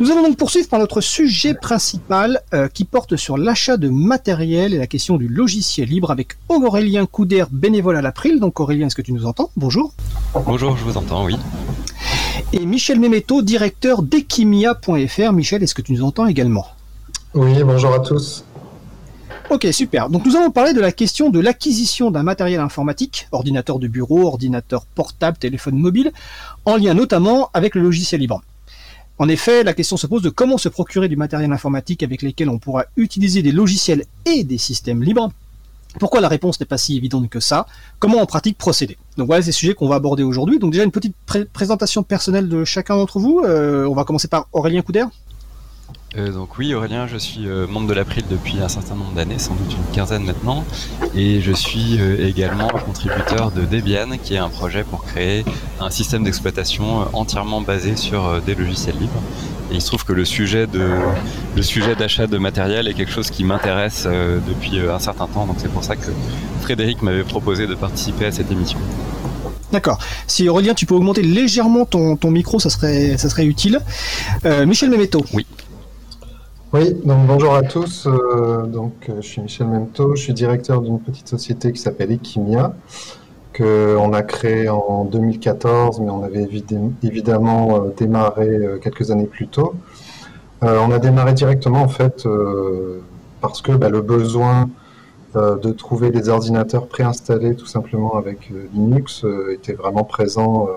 Nous allons donc poursuivre par notre sujet principal euh, qui porte sur l'achat de matériel et la question du logiciel libre avec Aurélien Couder, bénévole à l'April. Donc Aurélien, est-ce que tu nous entends? Bonjour. Bonjour, je vous entends, oui. Et Michel Méméto, directeur d'Equimia.fr. Michel, est-ce que tu nous entends également? Oui, bonjour à tous. Ok, super. Donc nous allons parler de la question de l'acquisition d'un matériel informatique, ordinateur de bureau, ordinateur portable, téléphone mobile, en lien notamment avec le logiciel libre. En effet, la question se pose de comment se procurer du matériel informatique avec lequel on pourra utiliser des logiciels et des systèmes libres. Pourquoi la réponse n'est pas si évidente que ça? Comment en pratique procéder? Donc voilà ces sujets qu'on va aborder aujourd'hui. Donc déjà une petite présentation personnelle de chacun d'entre vous. Euh, on va commencer par Aurélien Couder. Euh, donc oui, Aurélien, je suis euh, membre de l'April depuis un certain nombre d'années, sans doute une quinzaine maintenant, et je suis euh, également contributeur de Debian, qui est un projet pour créer un système d'exploitation entièrement basé sur des logiciels libres. Et il se trouve que le sujet de le sujet d'achat de matériel est quelque chose qui m'intéresse depuis un certain temps, donc c'est pour ça que Frédéric m'avait proposé de participer à cette émission. D'accord. Si Aurélien, tu peux augmenter légèrement ton, ton micro, ça serait, ça serait utile. Michel Memetto. Oui. Oui, donc bonjour à tous. Euh, donc, euh, je suis Michel Memto, je suis directeur d'une petite société qui s'appelle Equimia, qu'on a créée en 2014, mais on avait évidemment euh, démarré quelques années plus tôt. on a démarré directement en fait parce que bah, le besoin de trouver des ordinateurs préinstallés tout simplement avec Linux était vraiment présent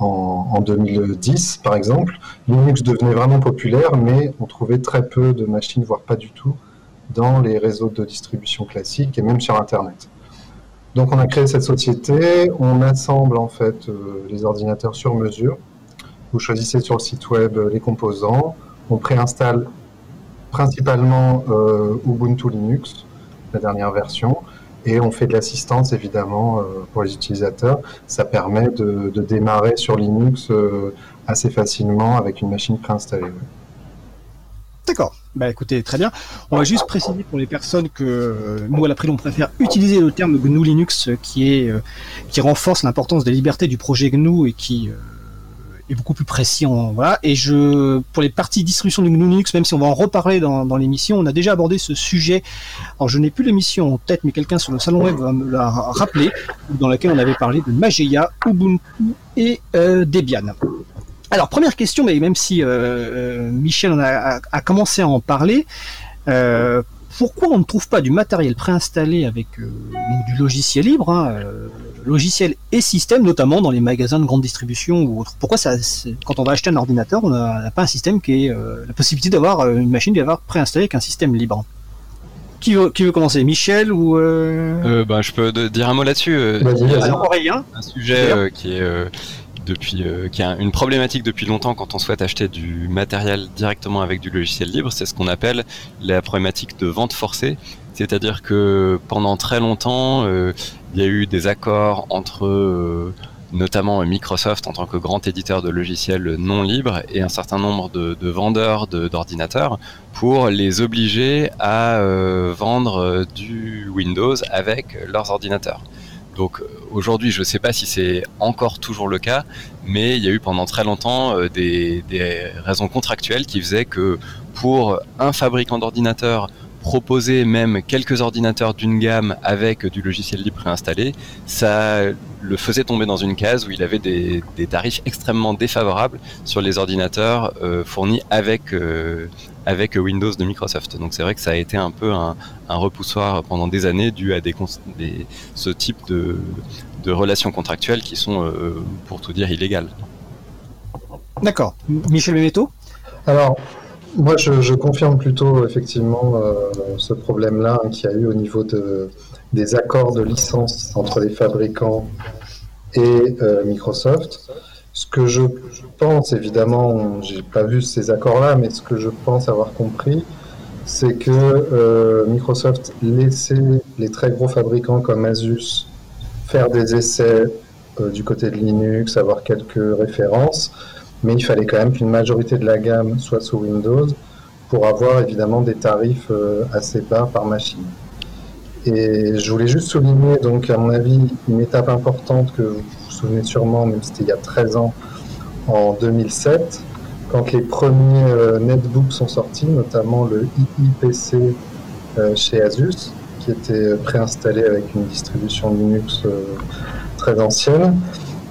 en, 2010, par exemple, Linux devenait vraiment populaire, mais on trouvait très peu de machines, voire pas du tout, dans les réseaux de distribution classiques et même sur Internet. Donc on a créé cette société, on assemble en fait euh, les ordinateurs sur mesure. Vous choisissez sur le site web les composants, on préinstalle principalement euh, Ubuntu Linux, la dernière version, et on fait de l'assistance évidemment euh, pour les utilisateurs. Ça permet de, démarrer sur Linux euh, assez facilement avec une machine préinstallée. D'accord. Bah écoutez, très bien. On va juste préciser pour les personnes que euh, nous à l'après on préfère utiliser le terme GNU Linux qui est qui renforce l'importance des libertés du projet GNU et qui est beaucoup plus précis. En, voilà. Et je, pour les parties distribution de GNU Linux, même si on va en reparler dans, l'émission, on a déjà abordé ce sujet. Alors je n'ai plus l'émission en tête, mais quelqu'un sur le salon web va me la rappeler, dans laquelle on avait parlé de Mageia, Ubuntu et euh, Debian. Alors première question, mais même si euh, euh Michel en a, commencé à en parler, pourquoi on ne trouve pas du matériel préinstallé avec du logiciel libre, hein, euh, logiciel et système, notamment dans les magasins de grande distribution ou autres. Pourquoi ça, quand on va acheter un ordinateur, on n'a pas un système qui est euh, la possibilité d'avoir une machine d'avoir préinstallée avec un système libre. Qui veut, qui veut commencer? Michel ou ben, Je peux dire un mot là-dessus. un sujet qui est depuis, euh, qui a une problématique depuis longtemps quand on souhaite acheter du matériel directement avec du logiciel libre, c'est ce qu'on appelle la problématique de vente forcée. C'est-à-dire que pendant très longtemps, euh, il y a eu des accords entre euh, notamment Microsoft en tant que grand éditeur de logiciels non libres et un certain nombre de, de vendeurs d'ordinateurs pour les obliger à vendre du Windows avec leurs ordinateurs. Donc euh, aujourd'hui, je ne sais pas si c'est encore toujours le cas, mais il y a eu pendant très longtemps euh, des, raisons contractuelles qui faisaient que pour un fabricant d'ordinateurs proposer même quelques ordinateurs d'une gamme avec du logiciel libre préinstallé, ça le faisait tomber dans une case où il avait des, tarifs extrêmement défavorables sur les ordinateurs euh, fournis avec, avec Windows de Microsoft. Donc c'est vrai que ça a été un peu un, repoussoir pendant des années dû à des, ce type de, relations contractuelles qui sont, euh, pour tout dire, illégales. D'accord. Michel Beneteau? Alors, moi je, confirme plutôt effectivement euh, ce problème-là hein, qu'il y a eu au niveau de, des accords de licence entre les fabricants et euh, Microsoft. Ce que je pense, évidemment, j'ai pas vu ces accords-là, mais ce que je pense avoir compris, c'est que euh, Microsoft laissait les très gros fabricants comme Asus faire des essais du côté de Linux, avoir quelques références, mais il fallait quand même qu'une majorité de la gamme soit sous Windows pour avoir évidemment des tarifs euh, assez bas par machine. Et je voulais juste souligner, donc, à mon avis, une étape importante que vous vous souvenez sûrement, même si c'était il y a 13 ans, en 2007, quand les premiers netbooks sont sortis, notamment le IIPC chez Asus, qui était préinstallé avec une distribution Linux très ancienne.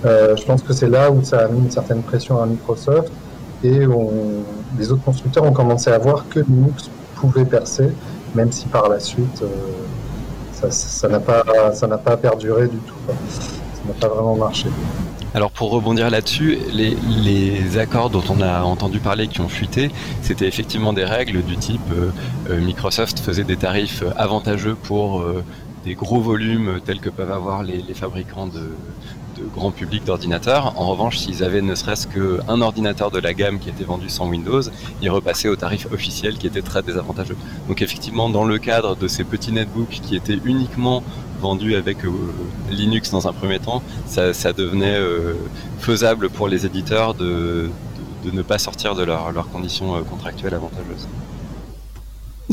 Je pense que c'est là où ça a mis une certaine pression à Microsoft et les autres constructeurs ont commencé à voir que Linux pouvait percer, même si par la suite euh, ça n'a pas, perduré du tout. Ça n'a pas vraiment marché. Alors pour rebondir là-dessus, les, accords dont on a entendu parler qui ont fuité, c'était effectivement des règles du type euh, euh, Microsoft faisait des tarifs avantageux pour des gros volumes tels que peuvent avoir les fabricants de, grand public d'ordinateurs. En revanche, s'ils avaient ne serait-ce qu'un ordinateur de la gamme qui était vendu sans Windows, ils repassaient au tarif officiel qui était très désavantageux. Donc effectivement, dans le cadre de ces petits netbooks qui étaient uniquement vendus avec euh, Linux dans un premier temps, ça, devenait euh, faisable pour les éditeurs de, ne pas sortir de leurs conditions euh, contractuelles avantageuses.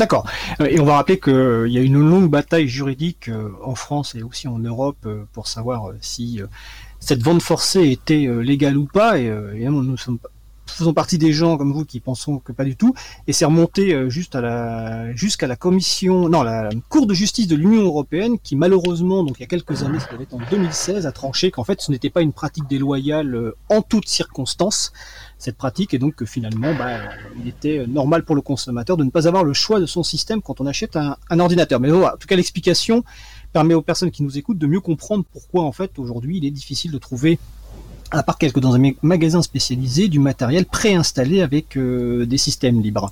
D'accord. Euh, et on va rappeler qu'il euh, y a une longue bataille juridique euh, en France et aussi en Europe pour savoir si cette vente forcée était légale ou pas. Et nous sommes faisons partie des gens comme vous qui pensons que pas du tout, et c'est remonté jusqu'à la commission, non, la Cour de justice de l'Union européenne qui malheureusement, donc il y a quelques années, être en 2016, a tranché qu'en fait ce n'était pas une pratique déloyale en toutes circonstances, cette pratique et donc que finalement bah, il était normal pour le consommateur de ne pas avoir le choix de son système quand on achète un, ordinateur. Mais voilà, en tout cas l'explication permet aux personnes qui nous écoutent de mieux comprendre pourquoi en fait aujourd'hui il est difficile de trouver à part quelques dans un magasin spécialisé, du matériel préinstallé avec euh, des systèmes libres.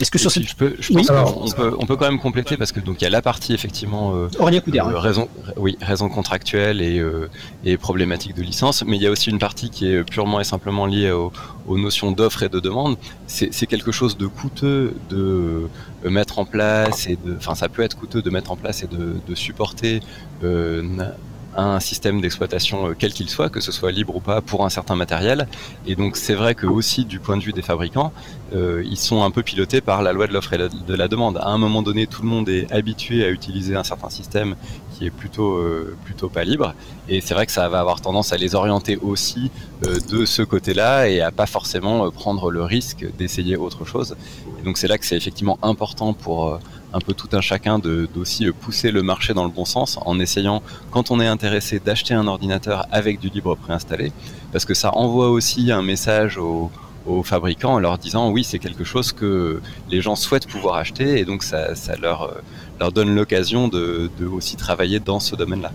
Est-ce que sur cette... je, peux, je pense qu'on peut, on peut quand même compléter parce que donc il y a la partie effectivement euh, euh raison, oui, raison contractuelle et, et problématique de licence, mais il y a aussi une partie qui est purement et simplement liée aux, aux notions d'offre et de demande. C'est quelque chose de coûteux de mettre en place et de, enfin ça peut être coûteux de mettre en place et de, de supporter un système d'exploitation euh, quel qu'il soit, que ce soit libre ou pas, pour un certain matériel. Et donc c'est vrai que aussi du point de vue des fabricants, euh, ils sont un peu pilotés par la loi de l'offre et de la demande. À un moment donné, tout le monde est habitué à utiliser un certain système qui est plutôt euh, plutôt pas libre. Et c'est vrai que ça va avoir tendance à les orienter aussi de ce côté-là et à pas forcément prendre le risque d'essayer autre chose. Et donc c'est là que c'est effectivement important pour un peu tout un chacun d'aussi pousser le marché dans le bon sens en essayant, quand on est intéressé, d'acheter un ordinateur avec du libre préinstallé, parce que ça envoie aussi un message aux, fabricants en leur disant oui c'est quelque chose que les gens souhaitent pouvoir acheter et donc ça, leur, leur donne l'occasion de, aussi travailler dans ce domaine-là.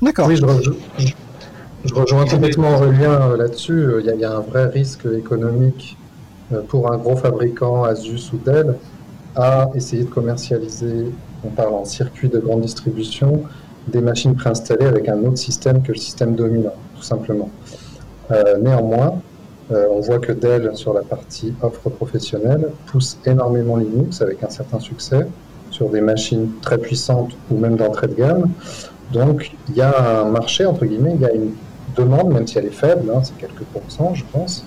D'accord. Oui, je, rejoins complètement Aurélien euh, là-dessus. Il y, a un vrai risque économique euh, pour un gros fabricant Asus ou Dell à essayer de commercialiser, on parle en circuit de grande distribution, des machines préinstallées avec un autre système que le système dominant, tout simplement. Euh, néanmoins, euh, on voit que Dell, sur la partie offre professionnelle, pousse énormément Linux avec un certain succès sur des machines très puissantes ou même d'entrée de gamme. Donc, il y a un marché, entre guillemets, il y a une demande, même si elle est faible, hein, c'est quelques pourcents, je pense,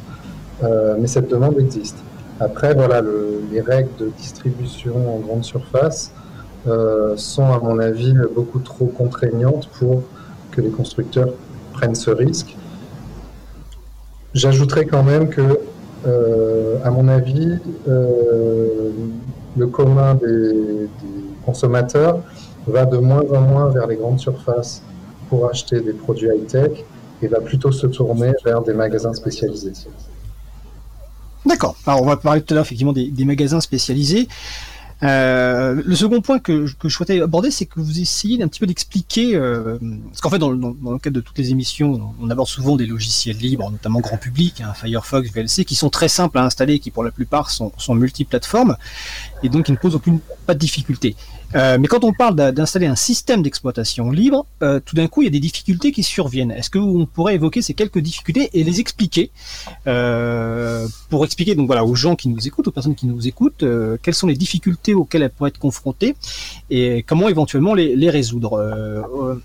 euh, mais cette demande existe. Après, voilà, les règles de distribution en grande surface euh, sont, à mon avis, beaucoup trop contraignantes pour que les constructeurs prennent ce risque. J'ajouterais quand même que, euh, à mon avis, euh, le commun des, consommateurs va de moins en moins vers les grandes surfaces pour acheter des produits high-tech et va plutôt se tourner vers des magasins spécialisés. D'accord. Alors on va parler tout à l'heure effectivement des, magasins spécialisés. Euh, le second point que, je souhaitais aborder, c'est que vous essayez d'un petit peu d'expliquer, euh, parce qu'en fait, dans, le cadre de toutes les émissions, on aborde souvent des logiciels libres, notamment grand public, hein, Firefox, VLC, qui sont très simples à installer, qui pour la plupart sont, sont multiplateformes, et donc qui ne posent aucune pas de difficulté. Euh, mais quand on parle d'installer un système d'exploitation libre, euh, tout d'un coup, il y a des difficultés qui surviennent. Est-ce que on pourrait évoquer ces quelques difficultés et les expliquer? Euh, pour expliquer donc voilà aux gens qui nous écoutent, aux personnes qui nous écoutent, quelles sont les difficultés auxquelles elles pourraient être confrontées et comment éventuellement les, les résoudre?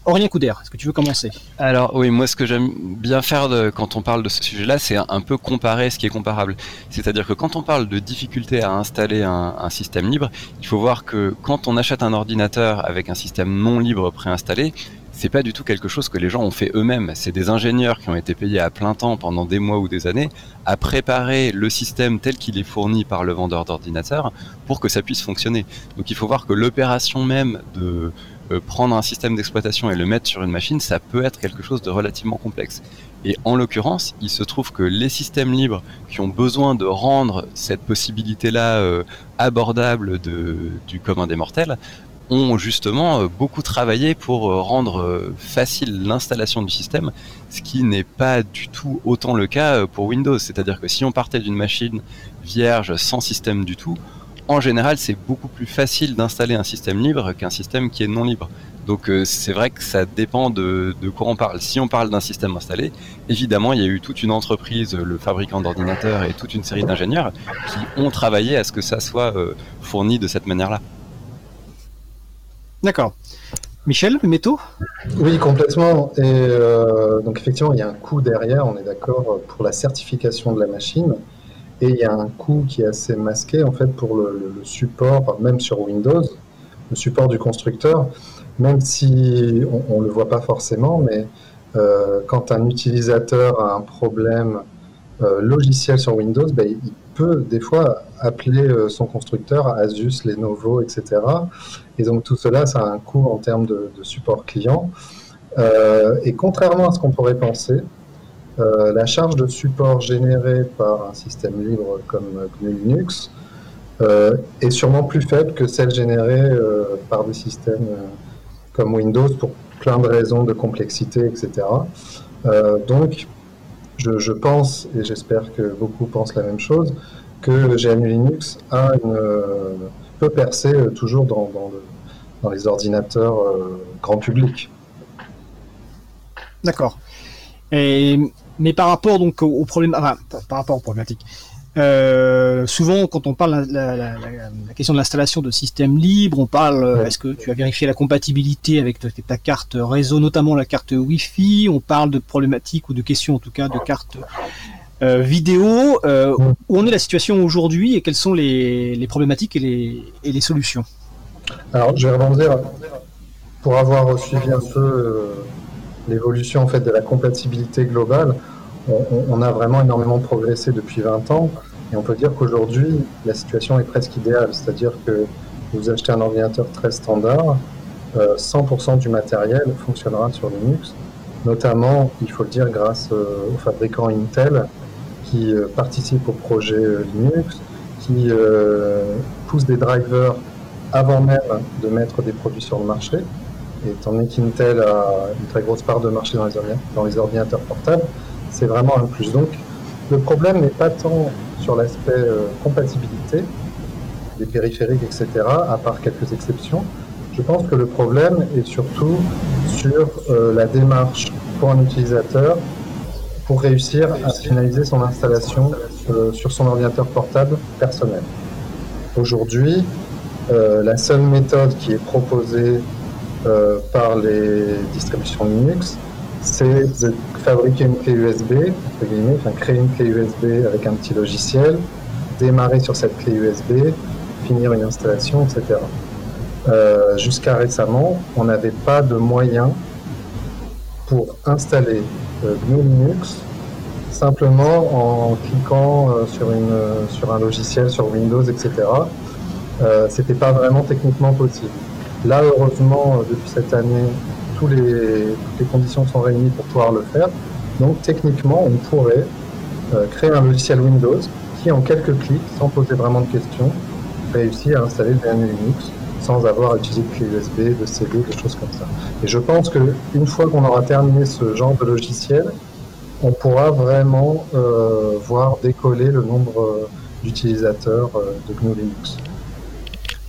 Aurélien Couder, est-ce que tu veux commencer? Alors oui, moi ce que j'aime bien faire de, quand on parle de ce sujet-là, c'est un, peu comparer ce qui est comparable. C'est-à-dire que quand on parle de difficultés à installer un, un système libre, il faut voir que quand on achète un ordinateur avec un système non libre préinstallé, c'est pas du tout quelque chose que les gens ont fait eux-mêmes. C'est des ingénieurs qui ont été payés à plein temps pendant des mois ou des années à préparer le système tel qu'il est fourni par le vendeur d'ordinateurs pour que ça puisse fonctionner. Donc il faut voir que l'opération même de euh, prendre un système d'exploitation et le mettre sur une machine, ça peut être quelque chose de relativement complexe. Et en l'occurrence, il se trouve que les systèmes libres qui ont besoin de rendre cette possibilité-là euh, abordable du commun des mortels ont justement euh, beaucoup travaillé pour rendre facile l'installation du système, ce qui n'est pas du tout autant le cas pour Windows. C'est-à-dire que si on partait d'une machine vierge sans système du tout, en général, c'est beaucoup plus facile d'installer un système libre qu'un système qui est non libre. Donc euh, c'est vrai que ça dépend de, quoi on parle. Si on parle d'un système installé, évidemment, il y a eu toute une entreprise, le fabricant d'ordinateurs et toute une série d'ingénieurs qui ont travaillé à ce que ça soit euh, fourni de cette manière-là. D'accord. Michel, métaux? Oui, complètement. Et euh, donc effectivement, il y a un coût derrière, on est d'accord, pour la certification de la machine. Et il y a un coût qui est assez masqué en fait pour le, support, même sur Windows, le support du constructeur, même si on ne le voit pas forcément, mais euh, quand un utilisateur a un problème euh, logiciel sur Windows, ben, il peut des fois appeler euh, son constructeur, Asus, Lenovo, etc. Et donc tout cela, ça a un coût en termes de, de support client. et contrairement à ce qu'on pourrait penser, la charge de support générée par un système libre comme GNU Linux est sûrement plus faible que celle générée par des systèmes comme Windows pour plein de raisons de complexité, etc. donc, je, pense, et j'espère que beaucoup pensent la même chose, que GNU Linux a une, peut percer toujours dans, les ordinateurs grand public. D'accord. Mais par rapport donc au, problème, enfin, par rapport aux problématiques, euh, souvent, quand on parle de la, la, la, question de l'installation de systèmes libres, on parle, euh, est-ce que tu as vérifié la compatibilité avec ta, carte réseau, notamment la carte Wi-Fi? On parle de problématiques ou de questions, en tout cas, de cartes euh, vidéo. Où en est la situation aujourd'hui et quelles sont les, les problématiques et les, et les, solutions? Alors, je vais rebondir pour avoir suivi un peu l'évolution en fait de la compatibilité globale, on, a vraiment énormément progressé depuis 20 ans et on peut dire qu'aujourd'hui la situation est presque idéale, c'est-à-dire que vous achetez un ordinateur très standard, 100% euh, du matériel fonctionnera sur Linux, notamment, il faut le dire, grâce euh, aux fabricants Intel qui euh, participent au projet Linux, qui poussent des drivers avant même de mettre des produits sur le marché. Étant donné qu'Intel a une très grosse part de marché dans les ordinateurs portables, c'est vraiment un plus. Donc, le problème n'est pas tant sur l'aspect euh, compatibilité des périphériques, etc., à part quelques exceptions. Je pense que le problème est surtout sur euh, la démarche pour un utilisateur pour réussir à finaliser son installation euh, sur son ordinateur portable personnel. Aujourd'hui, la seule méthode qui est proposée par les distributions Linux, c'est fabriquer une clé USB, enfin, créer une clé USB avec un petit logiciel, démarrer sur cette clé USB, finir une installation, etc. Euh, jusqu'à récemment, on n'avait pas de moyen pour installer euh, Linux simplement en cliquant sur, une, sur un logiciel, sur Windows, etc. C'était pas vraiment techniquement possible. Là, heureusement, euh, depuis cette année, toutes les conditions sont réunies pour pouvoir le faire. Donc, techniquement, on pourrait euh, créer un logiciel Windows qui, en quelques clics, sans poser vraiment de questions, réussit à installer le GNU Linux sans avoir à utiliser de clé USB, de CD, des choses comme ça. Et je pense qu'une fois qu'on aura terminé ce genre de logiciel, on pourra vraiment euh, voir décoller le nombre d'utilisateurs de GNU Linux.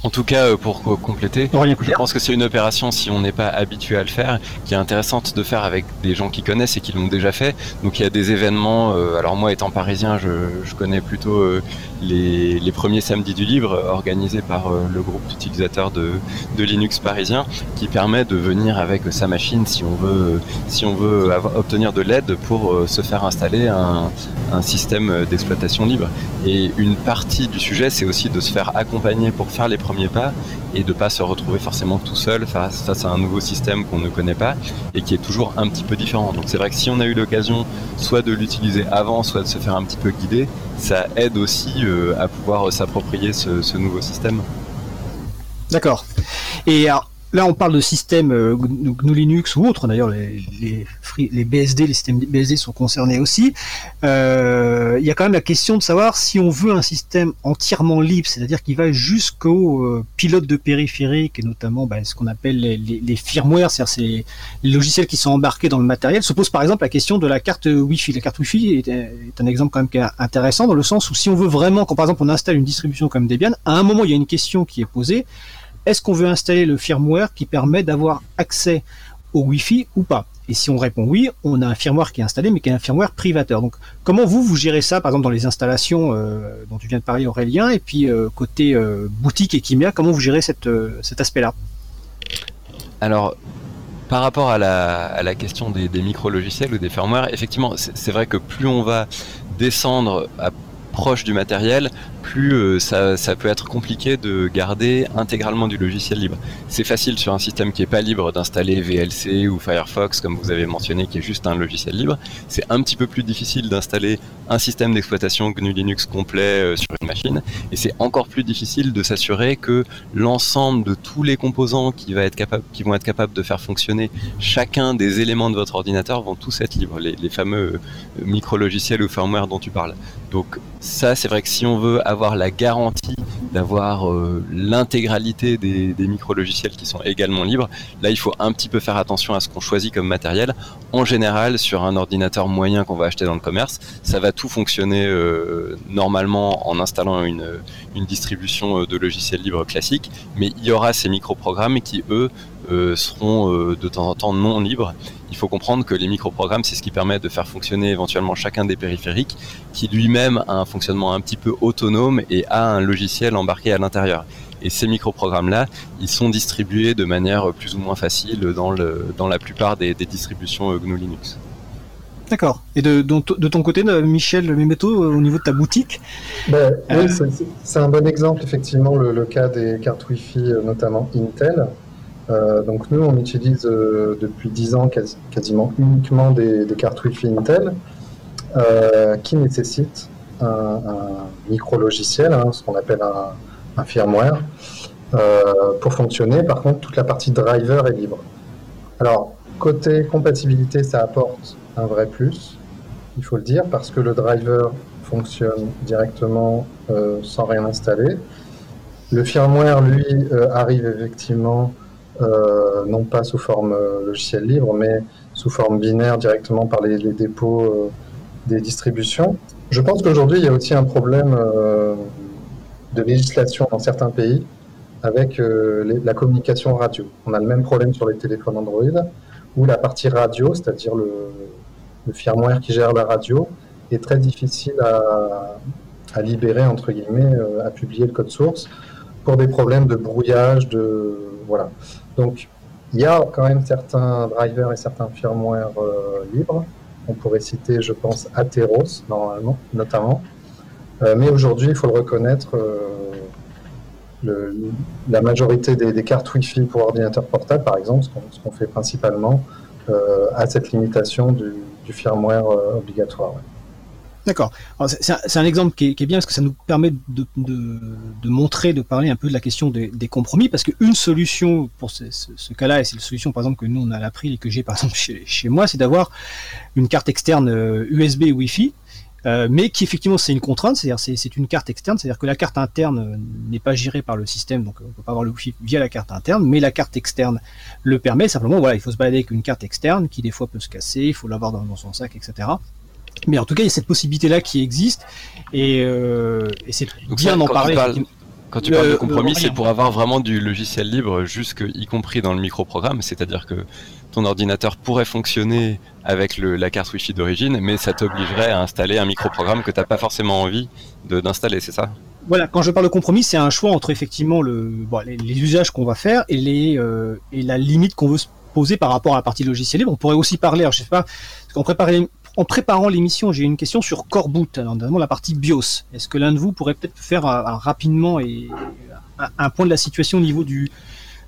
En tout cas, euh, pour compléter, je pense que c'est une opération, si on n'est pas habitué à le faire, qui est intéressante de faire avec des gens qui connaissent et qui l'ont déjà fait. Donc il y a des événements, euh, alors moi étant parisien, je, connais plutôt euh, les, premiers samedis du livre organisés par le groupe d'utilisateurs de, Linux parisien, qui permet de venir avec sa machine si on veut, obtenir de l'aide pour se faire installer un, système d'exploitation libre. Et une partie du sujet, c'est aussi de se faire accompagner pour faire les premiers premier pas et de pas se retrouver forcément tout seul face, à un nouveau système qu'on ne connaît pas et qui est toujours un petit peu différent. Donc c'est vrai que si on a eu l'occasion soit de l'utiliser avant, soit de se faire un petit peu guider, ça aide aussi euh, à pouvoir s'approprier ce, ce nouveau système. D'accord. Et alors, là, on parle de systèmes euh, GNU Linux ou autres. D'ailleurs, les, BSD, les systèmes BSD sont concernés aussi. Euh, il y a quand même la question de savoir si on veut un système entièrement libre, c'est-à-dire qui va jusqu'au euh, pilote de périphérique et notamment bah, ce qu'on appelle les, firmware, c'est-à-dire les logiciels qui sont embarqués dans le matériel. Se pose par exemple la question de la carte Wi-Fi. La carte Wi-Fi est, est un exemple quand même intéressant dans le sens où si on veut vraiment, quand par exemple on installe une distribution comme Debian, à un moment il y a une question qui est posée est-ce qu'on veut installer le firmware qui permet d'avoir accès au Wi-Fi ou pas? Et si on répond oui, on a un firmware qui est installé, mais qui est un firmware privateur. Donc, comment vous, vous gérez ça, par exemple, dans les installations euh, dont tu viens de parler, Aurélien, et puis euh, côté euh, boutique et Kimia, comment vous gérez cet aspect-là? Alors, par rapport à la, question des, des micro-logiciels ou des firmware, effectivement, c'est vrai que plus on va descendre à proche du matériel, plus euh, ça, peut être compliqué de garder intégralement du logiciel libre. C'est facile sur un système qui est pas libre d'installer VLC ou Firefox, comme vous avez mentionné, qui est juste un logiciel libre. C'est un petit peu plus difficile d'installer un système d'exploitation GNU Linux complet euh, sur une machine, et c'est encore plus difficile de s'assurer que l'ensemble de tous les composants qui, vont être capables de faire fonctionner chacun des éléments de votre ordinateur vont tous être libres, les, les fameux euh, micro-logiciels ou firmware dont tu parles. Donc ça, c'est vrai que si on veut avoir la garantie d'avoir euh, l'intégralité des, micro-logiciels qui sont également libres, là il faut un petit peu faire attention à ce qu'on choisit comme matériel. En général, sur un ordinateur moyen qu'on va acheter dans le commerce, ça va tout fonctionner euh, normalement en installant une, une distribution euh, de logiciels libres classique, mais il y aura ces micro-programmes qui, eux, seront de temps en temps non libres il faut comprendre que les microprogrammes, c'est ce qui permet de faire fonctionner éventuellement chacun des périphériques, qui lui-même a un fonctionnement un petit peu autonome et a un logiciel embarqué à l'intérieur. Et ces microprogrammes-là, ils sont distribués de manière plus ou moins facile dans, le, dans la plupart des, distributions GNU Linux. D'accord. Et de, de, ton côté, Michel Memeto, au niveau de ta boutique ben, Oui, euh, c'est un bon exemple, effectivement, le, le, cas des cartes Wi-Fi, euh, notamment Intel. Euh, donc nous, on utilise euh, depuis 10 ans quasiment uniquement des, cartes Wi-Fi Intel euh, qui nécessitent un, micro-logiciel, hein, ce qu'on appelle un, firmware, pour fonctionner. Par contre, toute la partie driver est libre. Alors, côté compatibilité, ça apporte un vrai plus, il faut le dire, parce que le driver fonctionne directement sans rien installer. Le firmware, lui, arrive effectivement euh, non pas sous forme euh, logiciel libre, mais sous forme binaire directement par les, dépôts euh, des distributions. Je pense qu'aujourd'hui, il y a aussi un problème de législation dans certains pays avec la communication radio. On a le même problème sur les téléphones Android, où la partie radio, c'est-à-dire le, firmware qui gère la radio, est très difficile à, libérer, entre guillemets, à publier le code source, pour des problèmes de brouillage, de... Voilà. Donc, il y a quand même certains drivers et certains firmware euh, libres. On pourrait citer, je pense, Atheros, normalement, notamment. Euh, mais aujourd'hui, il faut le reconnaître, euh, la majorité des, cartes Wi-Fi pour ordinateur portable, par exemple, ce qu'on fait principalement, a cette limitation du, firmware obligatoire. D'accord. C'est un, exemple qui est, bien parce que ça nous permet de, montrer, de parler un peu de la question des, compromis, parce qu'une solution pour ce, cas-là, et c'est la solution par exemple que nous on a appris et que j'ai par exemple chez, moi, c'est d'avoir une carte externe USB euh, Wi-Fi, euh, mais qui effectivement c'est une contrainte, c'est-à-dire c'est une carte externe, c'est-à-dire que la carte interne euh, n'est pas gérée par le système, donc on peut pas avoir le Wi-Fi via la carte interne, mais la carte externe le permet. Simplement, voilà, il faut se balader avec une carte externe qui des fois peut se casser, il faut l'avoir dans son sac, etc. Mais en tout cas, il y a cette possibilité-là qui existe, et, euh, et c'est bien d'en parler. quand tu parles de compromis, c'est pour avoir vraiment du logiciel libre, jusque y compris dans le microprogramme, c'est-à-dire que ton ordinateur pourrait fonctionner avec le, la carte Wi-Fi d'origine, mais ça t'obligerait à installer un microprogramme que tu n'as pas forcément envie d'installer, c'est ça? Voilà, quand je parle de compromis, c'est un choix entre effectivement le, bon, les, usages qu'on va faire et, les, euh, et la limite qu'on veut se poser par rapport à la partie logiciel libre. On pourrait aussi parler, alors je sais pas, parce qu'on prépare en préparant l'émission, j'ai une question sur Coreboot, notamment la partie BIOS. Est-ce que l'un de vous pourrait peut-être faire rapidement et un, point de la situation au niveau du,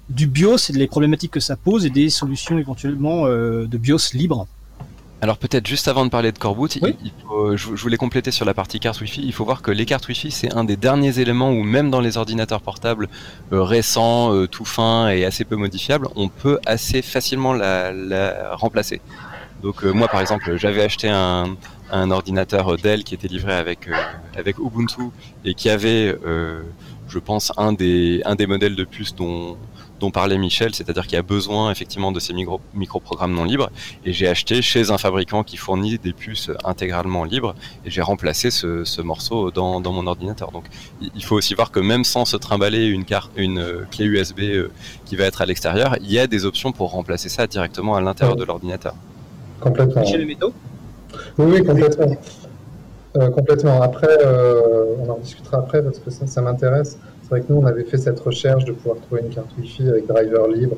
du BIOS et des problématiques que ça pose et des solutions éventuellement de BIOS libre? Alors peut-être juste avant de parler de Coreboot, je, voulais compléter sur la partie carte Wi-Fi. Il faut voir que les cartes Wi-Fi, c'est un des derniers éléments où même dans les ordinateurs portables euh, récents, euh, tout fins et assez peu modifiables, on peut assez facilement la, remplacer. Donc euh, moi par exemple, j'avais acheté un, ordinateur Dell qui était livré avec, avec Ubuntu et qui avait, je pense, un des, un des modèles de puces dont dont parlait Michel, c'est-à-dire qu'il y a besoin effectivement de ces micro, micro-programmes non libres. Et j'ai acheté chez un fabricant qui fournit des puces intégralement libres et j'ai remplacé ce, morceau dans, mon ordinateur. Donc il faut aussi voir que même sans se trimballer une, carte, une euh, clé USB euh, qui va être à l'extérieur, il y a des options pour remplacer ça directement à l'intérieur de l'ordinateur. Complètement. Métaux Oui, oui, complètement. Euh, complètement. Après, on en discutera après parce que ça, ça m'intéresse. C'est vrai que nous, on avait fait cette recherche de pouvoir trouver une carte Wi-Fi avec driver libre.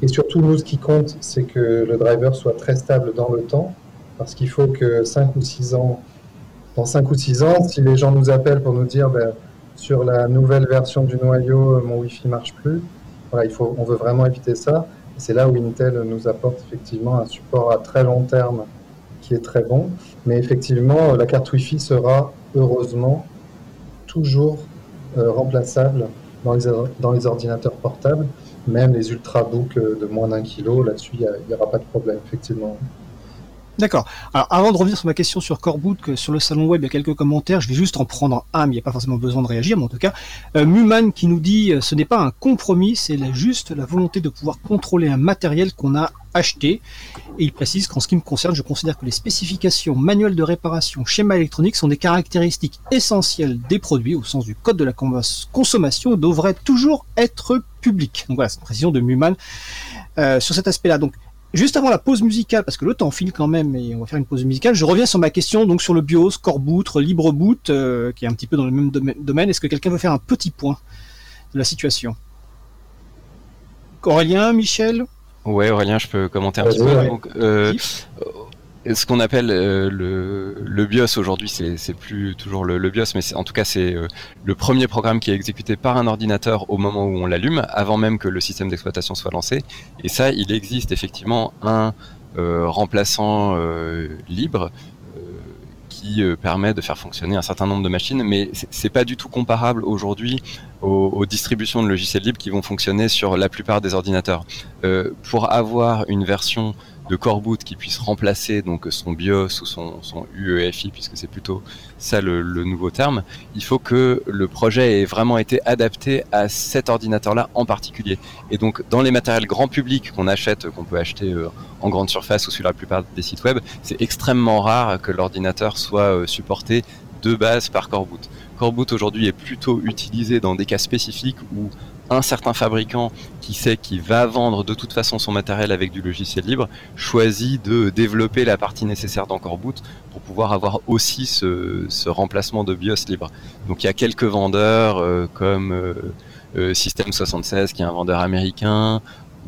Et surtout, nous, ce qui compte, c'est que le driver soit très stable dans le temps, parce qu'il faut que 5 ou 6 ans, dans 5 ou 6 ans, si les gens nous appellent pour nous dire ben, sur la nouvelle version du noyau, mon Wi-Fi marche plus, voilà, il faut, on veut vraiment éviter ça. C'est là où Intel nous apporte effectivement un support à très long terme qui est très bon. Mais effectivement, la carte Wi-Fi sera heureusement toujours euh, remplaçables dans les, dans les ordinateurs portables, même les ultrabooks euh, de moins d'un kilo, là-dessus, il n'y aura pas de problème, effectivement. D'accord. Alors, avant de revenir sur ma question sur Coreboot, que sur le salon web, il y a quelques commentaires. Je vais juste en prendre un, mais il n'y a pas forcément besoin de réagir, mais en tout cas, euh, Muman qui nous dit, ce n'est pas un compromis, c'est juste la volonté de pouvoir contrôler un matériel qu'on a acheté. Et il précise qu'en ce qui me concerne, je considère que les spécifications, manuels de réparation, schéma électronique sont des caractéristiques essentielles des produits au sens du code de la consommation devraient toujours être publiques. Donc voilà, c'est une précision de Muman euh, sur cet aspect-là. Donc Juste avant la pause musicale, parce que le temps file quand même, et on va faire une pause musicale, je reviens sur ma question donc sur le BIOS, Core Boot, Libre Boot, euh, qui est un petit peu dans le même domaine. Est-ce que quelqu'un veut faire un petit point de la situation? Aurélien, Michel? Ouais, Aurélien, je peux commenter un petit peu. Donc, euh, ce qu'on appelle euh, le, le, BIOS aujourd'hui, c'est plus toujours le, BIOS, mais en tout cas c'est euh, le premier programme qui est exécuté par un ordinateur au moment où on l'allume, avant même que le système d'exploitation soit lancé. Et ça, il existe effectivement un remplaçant libre qui euh, permet de faire fonctionner un certain nombre de machines, mais c'est pas du tout comparable aujourd'hui aux, distributions de logiciels libres qui vont fonctionner sur la plupart des ordinateurs. Euh, pour avoir une version de core boot qui puisse remplacer donc son BIOS ou son, UEFI, puisque c'est plutôt ça le, nouveau terme, il faut que le projet ait vraiment été adapté à cet ordinateur-là en particulier. Et donc dans les matériels grand public qu'on achète, qu'on peut acheter euh, en grande surface ou sur la plupart des sites web, c'est extrêmement rare que l'ordinateur soit euh, supporté de base par Core Boot. Core Boot aujourd'hui est plutôt utilisé dans des cas spécifiques où un certain fabricant qui sait qu'il va vendre de toute façon son matériel avec du logiciel libre choisit de développer la partie nécessaire d'Encore Boot pour pouvoir avoir aussi ce, remplacement de BIOS libre. Donc il y a quelques vendeurs euh, comme euh, euh, System76 qui est un vendeur américain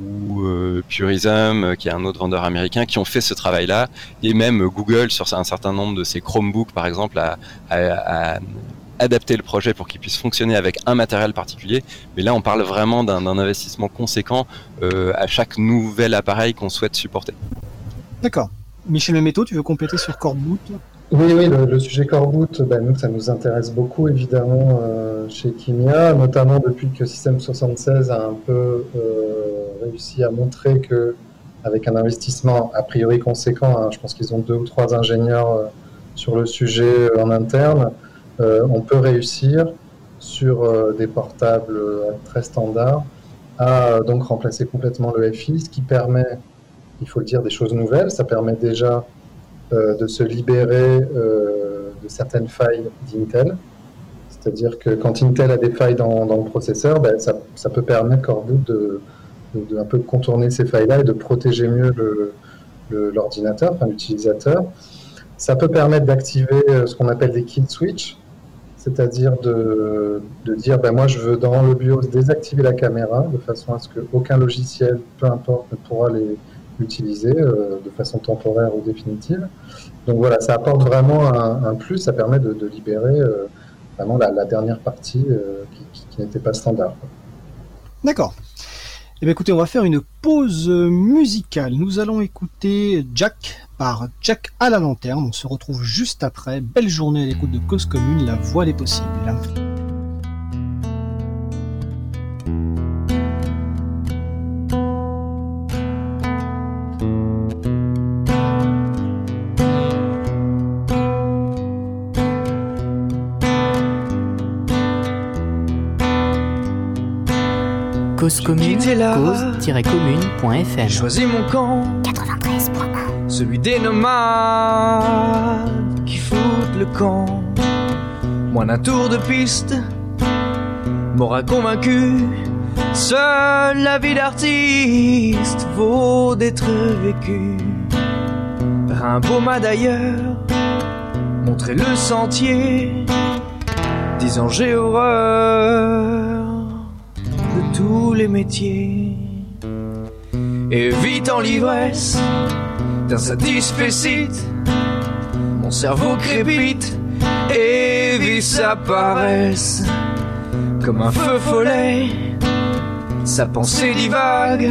ou Purism qui est un autre vendeur américain qui ont fait ce travail-là et même Google sur un certain nombre de ses Chromebooks par exemple a, adapter le projet pour qu'il puisse fonctionner avec un matériel particulier. Mais là, on parle vraiment d'un investissement conséquent euh, à chaque nouvel appareil qu'on souhaite supporter. D'accord. Michel Memeto, tu veux compléter sur Coreboot? Oui, oui, le, sujet Coreboot, ben, nous, ça nous intéresse beaucoup, évidemment, euh, chez Kimia, notamment depuis que System 76 a un peu euh, réussi à montrer que, avec un investissement a priori conséquent, hein, je pense qu'ils ont deux ou trois ingénieurs sur le sujet en interne, euh, on peut réussir sur euh, des portables euh, très standards à donc remplacer complètement le FI, ce qui permet, il faut le dire, des choses nouvelles. Ça permet déjà de se libérer de certaines failles d'Intel. C'est-à-dire que quand Intel a des failles dans, le processeur, ben, ça, peut permettre Coreboot de, de, un peu contourner ces failles-là et de protéger mieux l'ordinateur, l'utilisateur. Ça peut permettre d'activer ce qu'on appelle des kill switch, c'est-à-dire de, dire ben moi je veux dans le BIOS désactiver la caméra de façon à ce qu'aucun logiciel, peu importe, ne pourra l'utiliser euh, de façon temporaire ou définitive. Donc voilà, ça apporte vraiment un, plus, ça permet de, libérer euh, vraiment la, dernière partie qui, n'était pas standard. D'accord. Eh bien, écoutez, on va faire une pause musicale. Nous allons écouter Jack par Jack à la lanterne. On se retrouve juste après. Belle journée à l'écoute de Cause Commune, la voix des possibles. Commune, cause-commune.fm. Choisis mon camp 93.1 Celui des nomades qui foutent le camp. Moins d'un tour de piste m'aura convaincu. Seule la vie d'artiste vaut d'être vécue. Par un beau mât d'ailleurs, montrer le sentier. Disant j'ai horreur tous les métiers. Et vite en l'ivresse d'un satisfait mon cerveau crépite et vit sa paresse comme un feu follet. Sa pensée divague,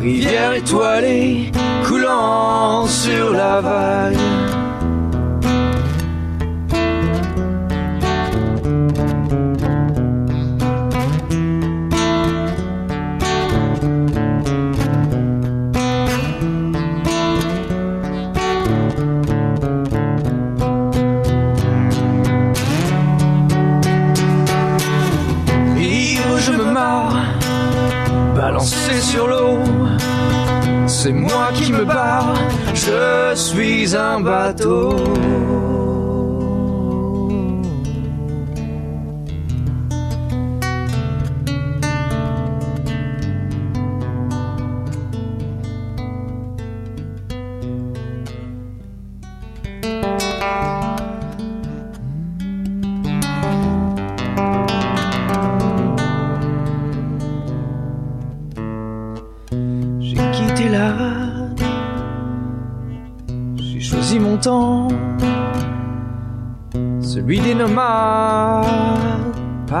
rivière étoilée coulant sur la vague. Un bateau.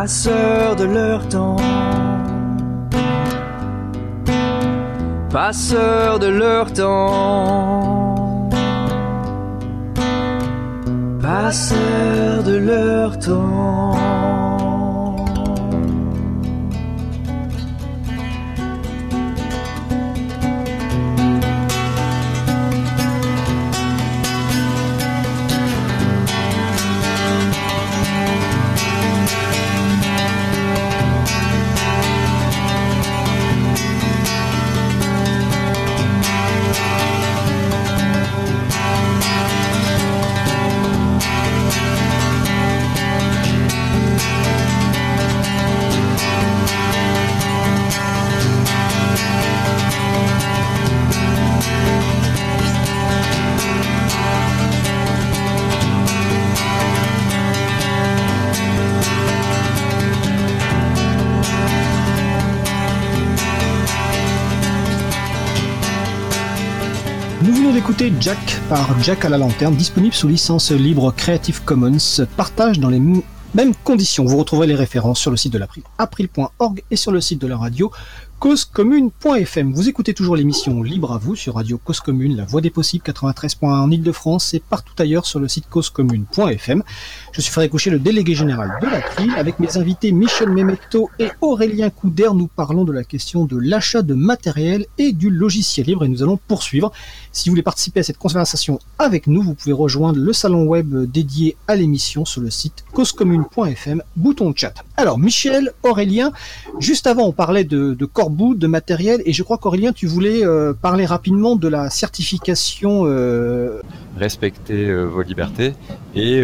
Passeurs de leur temps, passeurs de leur temps, passeurs de leur temps. Jack par Jack à la lanterne, disponible sous licence libre Creative Commons, partage dans les mêmes conditions. Vous retrouverez les références sur le site de l'April, april.org et sur le site de la radio causecommune.fm. Vous écoutez toujours l'émission Libre à vous sur Radio Cause la voix des possibles 93.1 en Ile-de-France et partout ailleurs sur le site causecommune.fm. Je suis Frédéric Coucher, le délégué général de l'April. Avec mes invités Michel Memetto et Aurélien Couder, nous parlons de la question de l'achat de matériel et du logiciel libre et nous allons poursuivre. Si vous voulez participer à cette conversation avec nous, vous pouvez rejoindre le salon web dédié à l'émission sur le site causecommune.fm, bouton chat. Alors Michel, Aurélien, juste avant on parlait de, de bout de matériel. Et je crois qu'Aurélien, tu voulais euh, parler rapidement de la certification. Euh, Respecter euh, vos libertés. Et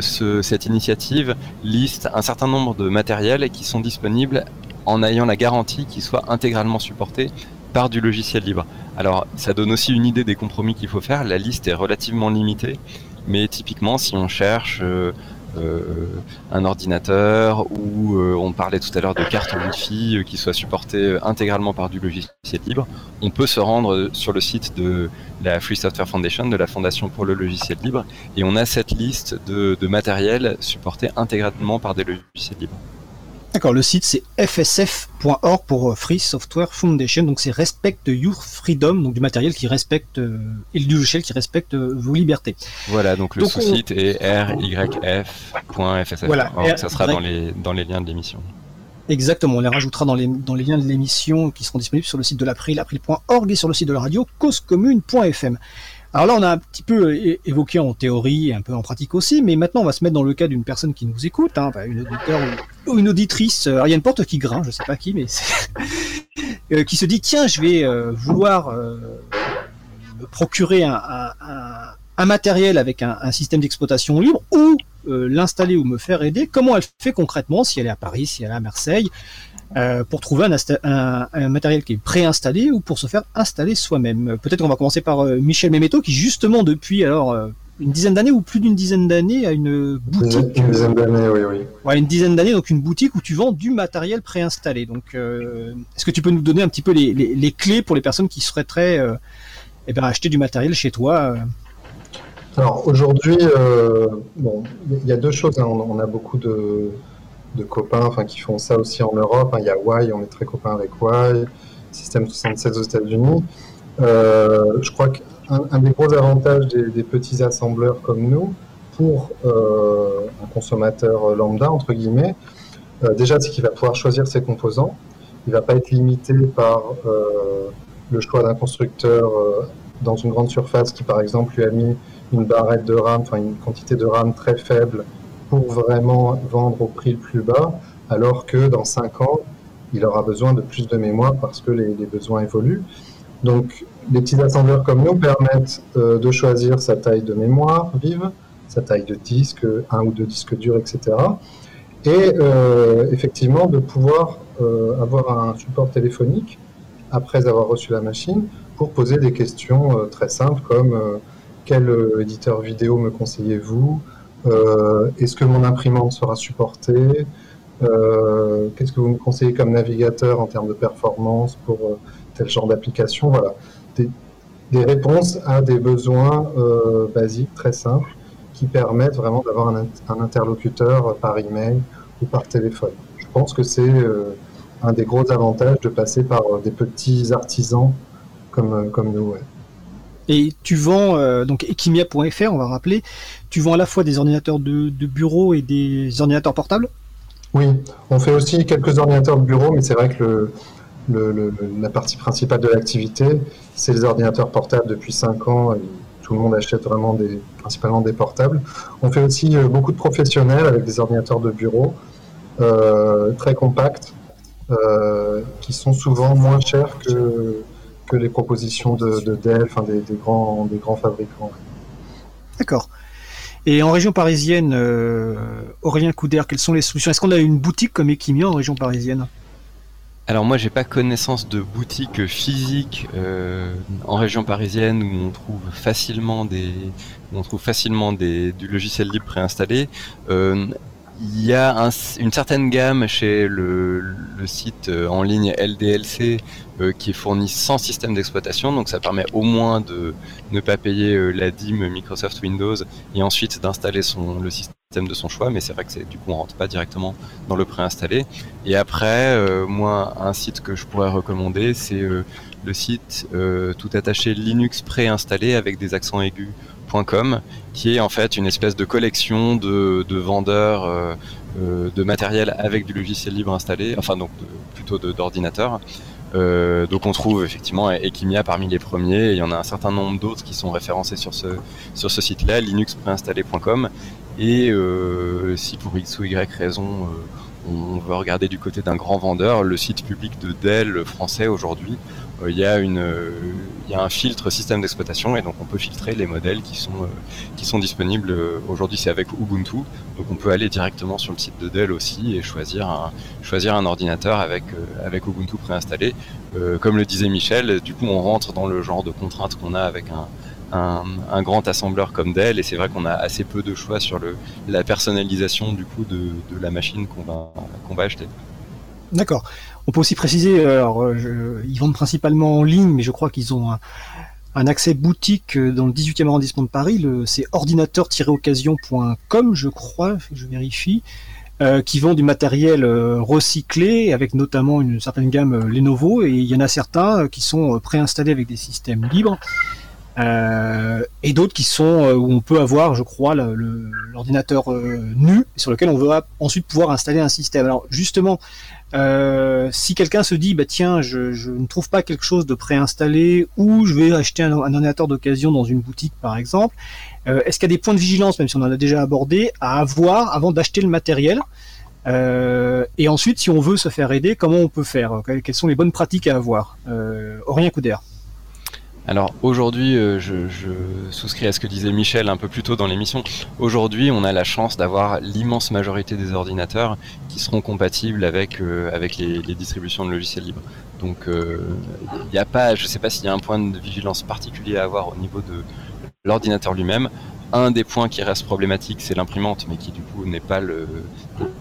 ce, cette initiative liste un certain nombre de matériels qui sont disponibles en ayant la garantie qu'ils soient intégralement supportés par du logiciel libre. Alors, ça donne aussi une idée des compromis qu'il faut faire. La liste est relativement limitée, mais typiquement, si on cherche un ordinateur ou on parlait tout à l'heure de cartes Wi-Fi qui soient supportées intégralement par du logiciel libre, on peut se rendre sur le site de la Free Software Foundation, de la Fondation pour le logiciel libre, et on a cette liste de, de matériel supporté intégralement par des logiciels libres. D'accord, le site c'est fsf.org pour euh, Free Software Foundation, donc c'est Respect Your Freedom, donc du matériel qui respecte euh, et du logiciel qui respecte euh, vos libertés. Voilà, donc le sous-site est ryf.fsf. Voilà, ça sera dans les, dans les liens de l'émission. Exactement, on les rajoutera dans les, dans les liens de l'émission qui seront disponibles sur le site de l'April, april.org et sur le site de la radio causecommune.fm. Alors là, on a un petit peu évoqué en théorie et un peu en pratique aussi, mais maintenant on va se mettre dans le cas d'une personne qui nous écoute, hein, une auditeur ou, une auditrice, euh, il y a une porte qui grince, je sais pas qui, mais euh, qui se dit tiens, je vais euh, vouloir me procurer un, matériel avec un, système d'exploitation libre ou l'installer ou me faire aider. Comment elle fait concrètement si elle est à Paris, si elle est à Marseille? Euh, pour trouver un, matériel qui est préinstallé ou pour se faire installer soi-même. Peut-être qu'on va commencer par euh, Michel Memeto qui justement depuis alors euh, une dizaine d'années ou plus d'une dizaine d'années a une boutique. Une dizaine d'années, oui, oui. Ouais, une dizaine d'années, donc une boutique où tu vends du matériel préinstallé. Donc, est-ce que tu peux nous donner un petit peu les, clés pour les personnes qui souhaiteraient eh ben, acheter du matériel chez toi Alors aujourd'hui, bon, il y a deux choses. Hein. On, a beaucoup de de copains enfin, qui font ça aussi en Europe. Hein. Il y a Y, on est très copains avec Y, Système 76 aux États-Unis. Euh, je crois qu'un des gros avantages des, petits assembleurs comme nous, pour euh, un consommateur lambda, entre guillemets, euh, déjà, c'est qu'il va pouvoir choisir ses composants. Il ne va pas être limité par le choix d'un constructeur dans une grande surface qui, par exemple, lui a mis une barrette de RAM, enfin une quantité de RAM très faible vraiment vendre au prix le plus bas, alors que dans 5 ans, il aura besoin de plus de mémoire parce que les, besoins évoluent. Donc, les petits assembleurs comme nous permettent euh, de choisir sa taille de mémoire vive, sa taille de disque, un ou deux disques durs, etc. Et euh, effectivement, de pouvoir euh, avoir un support téléphonique après avoir reçu la machine pour poser des questions très simples comme quel éditeur vidéo me conseillez-vous? Est-ce que mon imprimante sera supportée euh, Qu'est-ce que vous me conseillez comme navigateur en termes de performance pour euh, tel genre d'application? Voilà, des, réponses à des besoins basiques, très simples, qui permettent vraiment d'avoir un, interlocuteur par email ou par téléphone. Je pense que c'est un des gros avantages de passer par des petits artisans comme, comme nous. Et tu vends, euh, donc Equimia.fr, on va rappeler, tu vends à la fois des ordinateurs de, bureau et des ordinateurs portables? Oui, on fait aussi quelques ordinateurs de bureau, mais c'est vrai que la partie principale de l'activité, c'est les ordinateurs portables depuis 5 ans. Tout le monde achète vraiment principalement des portables. On fait aussi euh, beaucoup de professionnels avec des ordinateurs de bureau euh, très compacts, qui sont souvent moins chers que que les propositions de, Dell, enfin des, grands, des grands fabricants. D'accord. Et en région parisienne, euh, Aurélien Couder, quelles sont les solutions? Est-ce qu'on a une boutique comme Equimia en région parisienne? Alors moi j'ai pas connaissance de boutique physique euh, en région parisienne où on trouve facilement des on trouve facilement des, du logiciel libre préinstallé. Euh, il y a une certaine gamme chez le, site euh, en ligne LDLC euh, qui est fourni sans système d'exploitation, donc ça permet au moins de ne pas payer euh, la DIM Microsoft Windows et ensuite d'installer le système de son choix, mais c'est vrai que du coup on rentre pas directement dans le préinstallé. Et après, moi un site que je pourrais recommander, c'est le site tout attaché Linux préinstallé avec des accents aigus qui est en fait une espèce de collection de, vendeurs de matériel avec du logiciel libre installé, enfin donc plutôt d'ordinateurs. Euh, donc on trouve effectivement Equimia parmi les premiers, il y en a un certain nombre d'autres qui sont référencés sur ce, sur ce site-là, linuxpréinstallé.com. Et si pour X ou Y raison on veut regarder du côté d'un grand vendeur, le site public de Dell français aujourd'hui, euh, il y a une il y a un filtre système d'exploitation et donc on peut filtrer les modèles qui sont euh, qui sont disponibles euh, aujourd'hui c'est avec Ubuntu donc on peut aller directement sur le site de Dell aussi et choisir un choisir un ordinateur avec avec Ubuntu préinstallé comme le disait Michel du coup on rentre dans le genre de contraintes qu'on a avec un un, grand assembleur comme Dell, et c'est vrai qu'on a assez peu de choix sur le, la personnalisation du coup de, la machine qu'on va, qu'on va acheter. D'accord. On peut aussi préciser, alors, ils vendent principalement en ligne, mais je crois qu'ils ont un, accès boutique dans le 18e arrondissement de Paris, c'est ordinateur-occasion.com, je crois, je vérifie. Euh, qui vend du matériel euh, recyclé avec notamment une certaine gamme euh, Lenovo et il y en a certains qui sont préinstallés avec des systèmes libres et d'autres qui sont où on peut avoir, je crois, l'ordinateur nu sur lequel on va ensuite pouvoir installer un système. Alors justement, si quelqu'un se dit bah tiens je, ne trouve pas quelque chose de préinstallé ou je vais acheter un ordinateur d'occasion dans une boutique par exemple euh, est-ce qu'il y a des points de vigilance, même si on en a déjà abordé, à avoir avant d'acheter le matériel? Euh, et ensuite, si on veut se faire aider, comment on peut faire? Quelles sont les bonnes pratiques à avoir? Euh, Aurélien Couder. Alors aujourd'hui, euh, je, je, souscris à ce que disait Michel un peu plus tôt dans l'émission. Aujourd'hui, on a la chance d'avoir l'immense majorité des ordinateurs qui seront compatibles avec avec les, les, distributions de logiciels libres. Donc, il n'y a pas, je ne sais pas s'il y a un point de vigilance particulier à avoir au niveau de l'ordinateur lui-même. Un des points qui reste problématique, c'est l'imprimante, mais qui du coup n'est pas, le,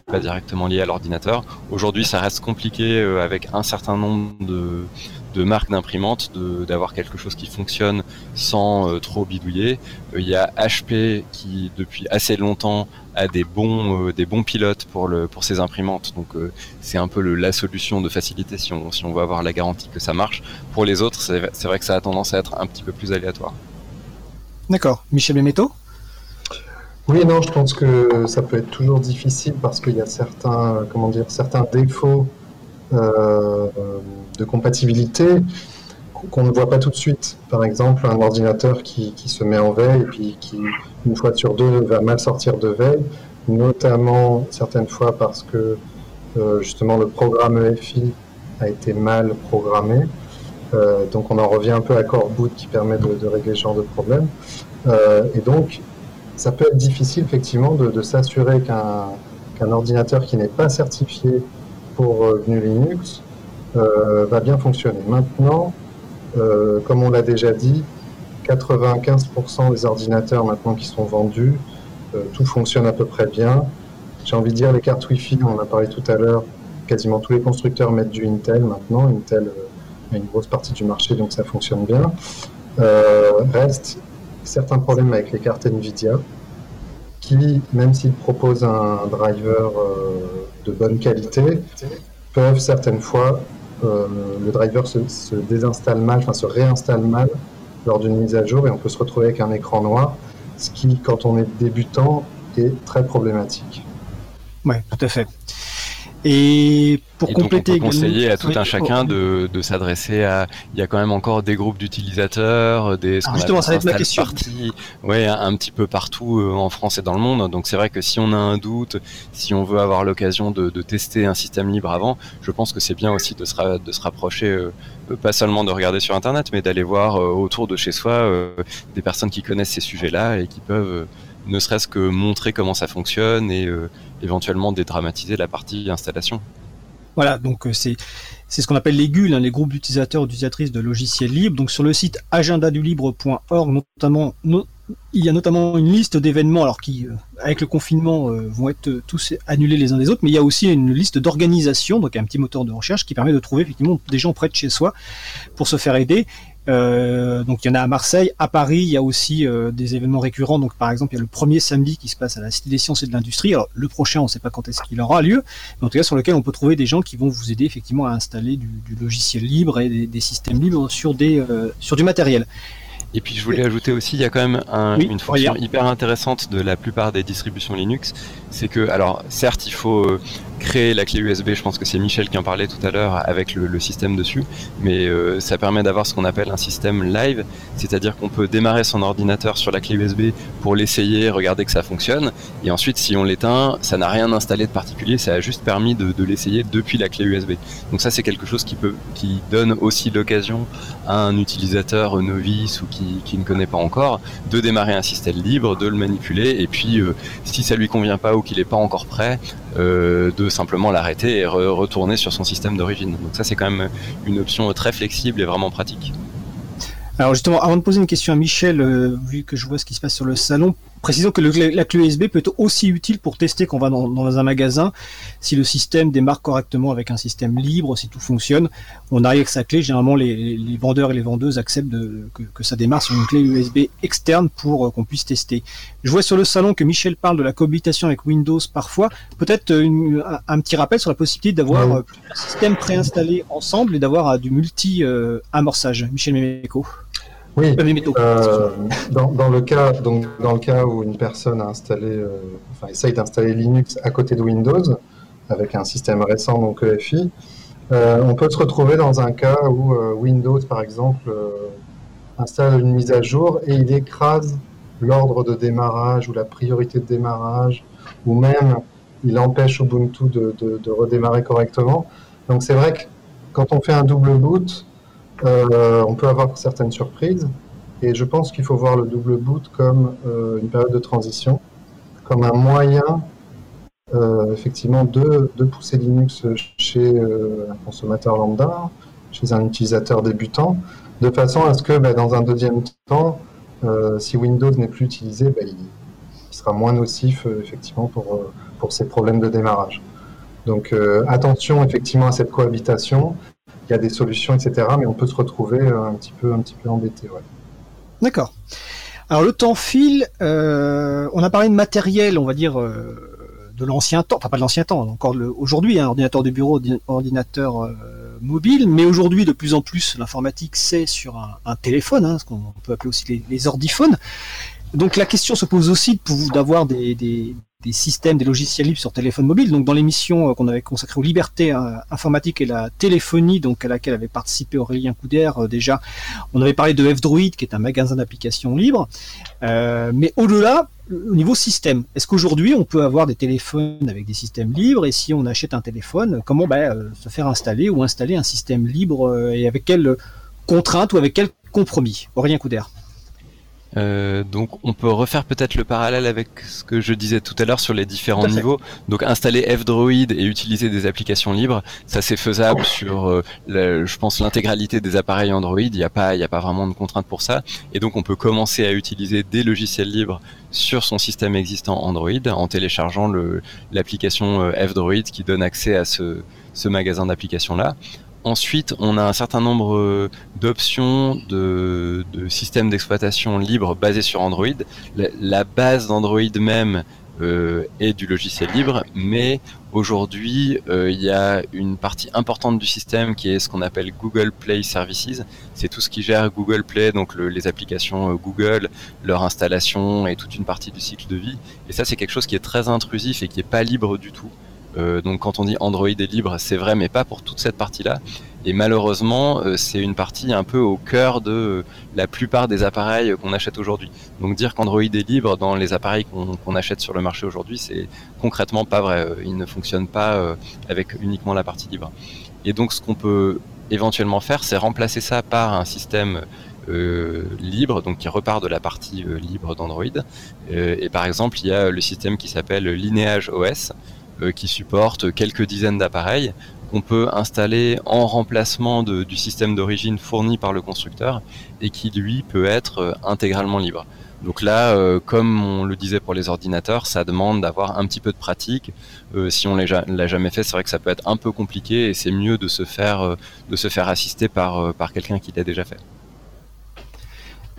pas directement lié à l'ordinateur. Aujourd'hui, ça reste compliqué euh, avec un certain nombre de, de marques d'imprimantes d'avoir quelque chose qui fonctionne sans euh, trop bidouiller. Euh, il y a HP qui depuis assez longtemps a des bons des bons pilotes pour le pour ses imprimantes. Donc c'est un peu le, la solution de facilité si on si on veut avoir la garantie que ça marche. Pour les autres, c'est vrai que ça a tendance à être un petit peu plus aléatoire. D'accord. Michel Bemetto Oui, non, je pense que ça peut être toujours difficile parce qu'il y a certains, comment dire, certains défauts euh, de compatibilité qu'on ne voit pas tout de suite. Par exemple, un ordinateur qui, se met en veille et puis qui, une fois sur deux, va mal sortir de veille, notamment certaines fois parce que euh, justement le programme EFI a été mal programmé. Euh, donc on en revient un peu à Core Boot qui permet de, régler ce genre de problème. Euh, et donc ça peut être difficile effectivement de, s'assurer qu'un ordinateur qui n'est pas certifié pour euh, GNU Linux va bien fonctionner. Maintenant, comme on l'a déjà dit, 95% des ordinateurs maintenant qui sont vendus, tout fonctionne à peu près bien. J'ai envie de dire les cartes Wi-Fi, on en a parlé tout à l'heure, quasiment tous les constructeurs mettent du Intel maintenant. Intel une grosse partie du marché, donc ça fonctionne bien. Euh, reste certains problèmes avec les cartes Nvidia, qui, même s'ils proposent un driver euh, de bonne qualité, peuvent certaines fois, euh, le driver se, désinstalle mal, enfin se réinstalle mal lors d'une mise à jour et on peut se retrouver avec un écran noir, ce qui, quand on est débutant, est très problématique. Oui, tout à fait. Et pour compléter, donc on peut conseiller à tout un chacun de, de s'adresser à. Il y a quand même encore des groupes d'utilisateurs, des. Ce justement, ça va être ma question. ouais, un, petit peu partout euh, en France et dans le monde. Donc c'est vrai que si on a un doute, si on veut avoir l'occasion de, de, tester un système libre avant, je pense que c'est bien aussi de se, de se rapprocher, euh, pas seulement de regarder sur Internet, mais d'aller voir euh, autour de chez soi des personnes qui connaissent ces sujets-là et qui peuvent ne serait-ce que montrer comment ça fonctionne et euh, éventuellement dédramatiser la partie installation. Voilà, donc euh, c'est ce qu'on appelle les GUL, hein, les groupes d'utilisateurs ou d'utilisatrices de logiciels libres. Donc sur le site agendadulibre.org, notamment, il y a notamment une liste d'événements, alors qui, euh, avec le confinement, vont être tous annulés les uns des autres, mais il y a aussi une liste d'organisations, donc un petit moteur de recherche qui permet de trouver effectivement des gens près de chez soi pour se faire aider. Euh, donc il y en a à Marseille, à Paris, il y a aussi euh, des événements récurrents. Donc par exemple, il y a le premier samedi qui se passe à la Cité des Sciences et de l'Industrie. Alors le prochain, on ne sait pas quand est-ce qu'il aura lieu, mais en tout cas sur lequel on peut trouver des gens qui vont vous aider effectivement à installer du, logiciel libre et des, systèmes libres sur des euh, sur du matériel. Et puis je voulais ajouter aussi, il y a quand même une fonction hyper intéressante de la plupart des distributions Linux, c'est que, alors certes, il faut créer la clé USB, je pense que c'est Michel qui en parlait tout à l'heure avec le, système dessus, mais euh, ça permet d'avoir ce qu'on appelle un système live, c'est-à-dire qu'on peut démarrer son ordinateur sur la clé USB pour l'essayer, regarder que ça fonctionne, et ensuite si on l'éteint, ça n'a rien installé de particulier, ça a juste permis de, l'essayer depuis la clé USB. Donc ça c'est quelque chose qui peut, qui donne aussi l'occasion à un utilisateur novice ou qui, ne connaît pas encore de démarrer un système libre, de le manipuler, et puis euh, si ça lui convient pas qu'il n'est pas encore prêt, euh, de simplement l'arrêter et retourner sur son système d'origine. Donc ça c'est quand même une option très flexible et vraiment pratique. Alors justement, avant de poser une question à Michel, euh, vu que je vois ce qui se passe sur le salon, précisons que le- la clé USB peut être aussi utile pour tester quand on va dans, dans un magasin si le système démarre correctement avec un système libre, si tout fonctionne. On arrive avec sa clé, généralement les, vendeurs et les vendeuses acceptent de- que, que ça démarre sur une clé USB externe pour euh, qu'on puisse tester. Je vois sur le salon que Michel parle de la cohabitation avec Windows parfois. Peut-être euh, un, un petit rappel sur la possibilité d'avoir Oui. euh, plusieurs systèmes préinstallés ensemble et d'avoir du multi-amorçage. Michel Méméco. Oui, Euh, dans, dans le cas, donc, dans le cas où une personne a installé, euh, enfin, essaye d'installer Linux à côté de Windows, avec un système récent, donc EFI, euh, on peut se retrouver dans un cas où Windows, par exemple, installe une mise à jour et il écrase l'ordre de démarrage ou la priorité de démarrage, ou même il empêche Ubuntu de, de- de redémarrer correctement. Donc c'est vrai que quand on fait un double boot, euh, on peut avoir certaines surprises. Et je pense qu'il faut voir le double boot comme euh, une période de transition, comme un moyen euh, effectivement de, de pousser Linux chez un consommateur lambda, chez un utilisateur débutant, de façon à ce que bah, dans un deuxième temps, si Windows n'est plus utilisé, bah, il, sera moins nocif effectivement pour, pour ces problèmes de démarrage. Donc attention effectivement à cette cohabitation. Il y a des solutions, etc. Mais on peut se retrouver euh, un petit peu, un petit peu embêté. Ouais. D'accord. Alors le temps file, euh, on a parlé de matériel, on va dire euh, de l'ancien temps, enfin pas de l'ancien temps, encore aujourd'hui, un ordinateur de bureau, ordi- ordinateur mobile, mais aujourd'hui de plus en plus l'informatique c'est sur un, téléphone, hein, ce qu'on peut appeler aussi les, les ordiphones. Donc la question se pose aussi d'avoir des, des systèmes, des logiciels libres sur téléphone mobile. Donc dans l'émission euh, qu'on avait consacrée aux libertés euh, informatiques et la téléphonie, donc à laquelle avait participé Aurélien Couder euh, déjà, on avait parlé de F-Droid, qui est un magasin d'applications libres. Mais au-delà, au niveau système, est-ce qu'aujourd'hui on peut avoir des téléphones avec des systèmes libres? Et si on achète un téléphone, comment euh, se faire installer ou installer un système libre et avec quelle contrainte ou avec quel compromis? Aurélien Couder. Euh, donc on peut refaire peut-être le parallèle avec ce que je disais tout à l'heure sur les différents niveaux. Donc installer F-Droid et utiliser des applications libres, ça c'est faisable sur, euh, je pense, l'intégralité des appareils Android. Il n'y a pas, y a pas vraiment de contrainte pour ça. Et donc on peut commencer à utiliser des logiciels libres sur son système existant Android en téléchargeant l'application euh, F-Droid qui donne accès à ce, ce magasin d'applications là. Ensuite, on a un certain nombre euh, d'options de, systèmes d'exploitation libres basés sur Android. La, base d'Android même euh, est du logiciel libre, mais aujourd'hui, euh, il y a une partie importante du système qui est ce qu'on appelle Google Play Services. C'est tout ce qui gère Google Play, donc le- les applications Google, leur installation et toute une partie du cycle de vie. Et ça, c'est quelque chose qui est très intrusif et qui est pas libre du tout. Euh, donc quand on dit Android est libre, c'est vrai, mais pas pour toute cette partie-là. Et malheureusement, euh, c'est une partie un peu au cœur de euh, la plupart des appareils qu'on achète aujourd'hui. Donc dire qu'Android est libre dans les appareils qu'on achète sur le marché aujourd'hui, c'est concrètement pas vrai. Il ne fonctionne pas avec uniquement la partie libre. Et donc ce qu'on peut éventuellement faire, c'est remplacer ça par un système libre, donc qui repart de la partie libre d'Android. Et par exemple, il y a le système qui s'appelle Lineage OS, qui supporte quelques dizaines d'appareils qu'on peut installer en remplacement du système d'origine fourni par le constructeur et qui lui peut être euh, intégralement libre. Donc là, euh, comme on le disait pour les ordinateurs, ça demande d'avoir un petit peu de pratique. Euh, si on l'a ja- l'a jamais fait, c'est vrai que ça peut être un peu compliqué et c'est mieux de se faire euh, de se faire assister par euh, par quelqu'un qui l'a déjà fait.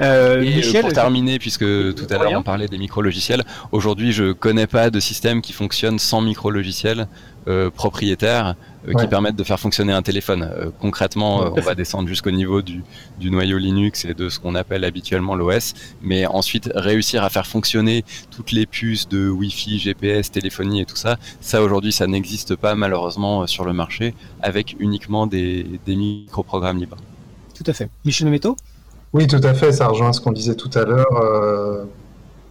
Euh, Et euh, Michel, pour terminer, puisque tout à l'heure on parlait des micro-logiciels, aujourd'hui je connais pas de système qui fonctionne sans micro-logiciels euh, propriétaires euh, qui permettent de faire fonctionner un téléphone. Concrètement, on va descendre jusqu'au niveau du, du noyau Linux et de ce qu'on appelle habituellement l'OS, mais ensuite réussir à faire fonctionner toutes les puces de Wi-Fi, GPS, téléphonie et tout ça, ça aujourd'hui ça n'existe pas malheureusement sur le marché avec uniquement des, des micro-programmes libres. tout à fait. Michel Méméto Oui, tout à fait. Ça rejoint ce qu'on disait tout à l'heure. euh,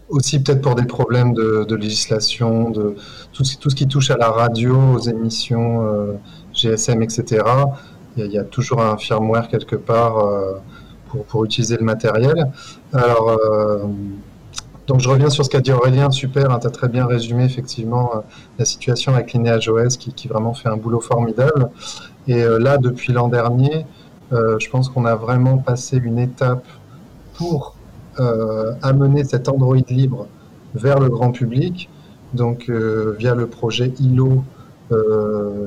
aussi peut-être pour des problèmes de, législation, de tout, ce- qui touche à la radio, aux émissions euh, GSM, etc. Il y, a, toujours un firmware quelque part euh, pour, utiliser le matériel. Alors, donc je reviens sur ce qu'a dit Aurélien. Super, tu as très bien résumé effectivement la situation avec Lineage OS qui, qui vraiment fait un boulot formidable. Et là, depuis l'an dernier, Euh, je pense qu'on a vraiment passé une étape pour euh, amener cet Android libre vers le grand public, donc euh, via le projet ILO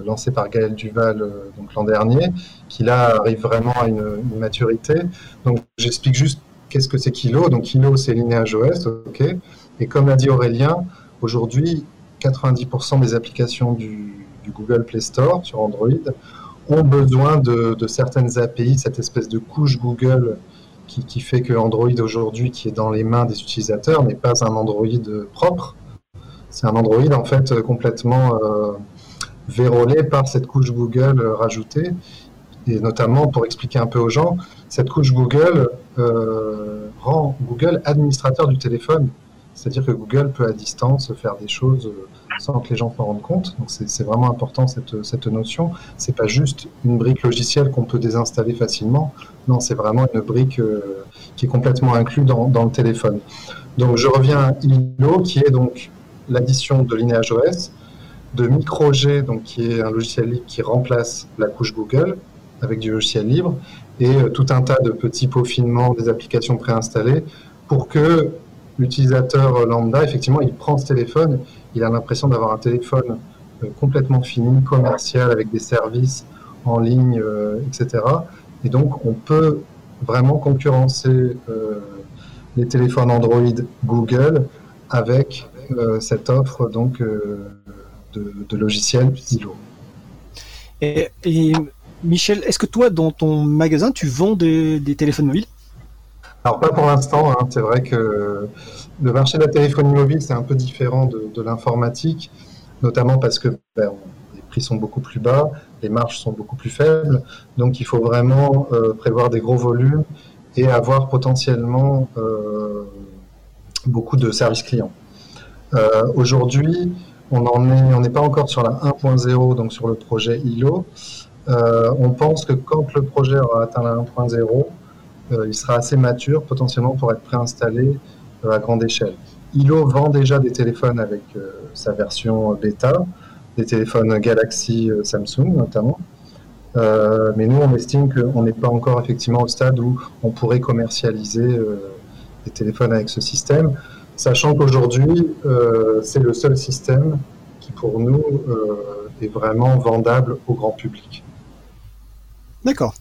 lancé par Gaël Duval l'an dernier, qui là arrive vraiment à une, maturité. Donc j'explique juste qu'est-ce que c'est qu'ILO. Donc ILO c'est Lineage OS, ok. Et comme l'a dit Aurélien, aujourd'hui 90% des applications du Google Play Store sur Android ont besoin de, certaines API, cette espèce de couche Google qui, fait que Android aujourd'hui, qui est dans les mains des utilisateurs, n'est pas un Android propre. C'est un Android en fait complètement euh, vérolé par cette couche Google rajoutée. Et notamment, pour expliquer un peu aux gens, cette couche Google euh, rend Google administrateur du téléphone. C'est-à-dire que Google peut à distance faire des choses euh, sans que les gens s'en rendent compte. Donc c'est vraiment important cette, cette notion. C'est pas juste une brique logicielle qu'on peut désinstaller facilement. Non, c'est vraiment une brique euh, qui est complètement inclue dans, dans, le téléphone. Donc je reviens à ILO, qui est donc l'addition de Lineage OS, de MicroG, donc qui est un logiciel libre qui remplace la couche Google avec du logiciel libre, et euh, tout un tas de petits peaufinements des applications préinstallées pour que l'utilisateur lambda, effectivement, il prend ce téléphone, il a l'impression d'avoir un téléphone euh, complètement fini, commercial, avec des services en ligne, euh, etc. Et donc, on peut vraiment concurrencer euh, les téléphones Android Google avec cette offre donc de, logiciels ILO. Et, Michel, est-ce que toi, dans ton magasin, tu vends des téléphones mobiles? Alors pas pour l'instant, hein. c'est vrai que le marché de la téléphonie mobile c'est un peu différent de, l'informatique, notamment parce que ben, les prix sont beaucoup plus bas, les marges sont beaucoup plus faibles, donc il faut vraiment euh, prévoir des gros volumes et avoir potentiellement euh, beaucoup de services clients. Euh, aujourd'hui, on n'est pas encore sur la 1.0, donc sur le projet ILO. on pense que quand le projet aura atteint la 1.0, euh, il sera assez mature potentiellement pour être préinstallé à grande échelle. ILO vend déjà des téléphones avec euh, sa version bêta, des téléphones Galaxy Samsung notamment. mais nous, on estime qu'on n'est pas encore effectivement au stade où on pourrait commercialiser des téléphones avec ce système, sachant qu'aujourd'hui, c'est le seul système qui, pour nous, est vraiment vendable au grand public. D'accord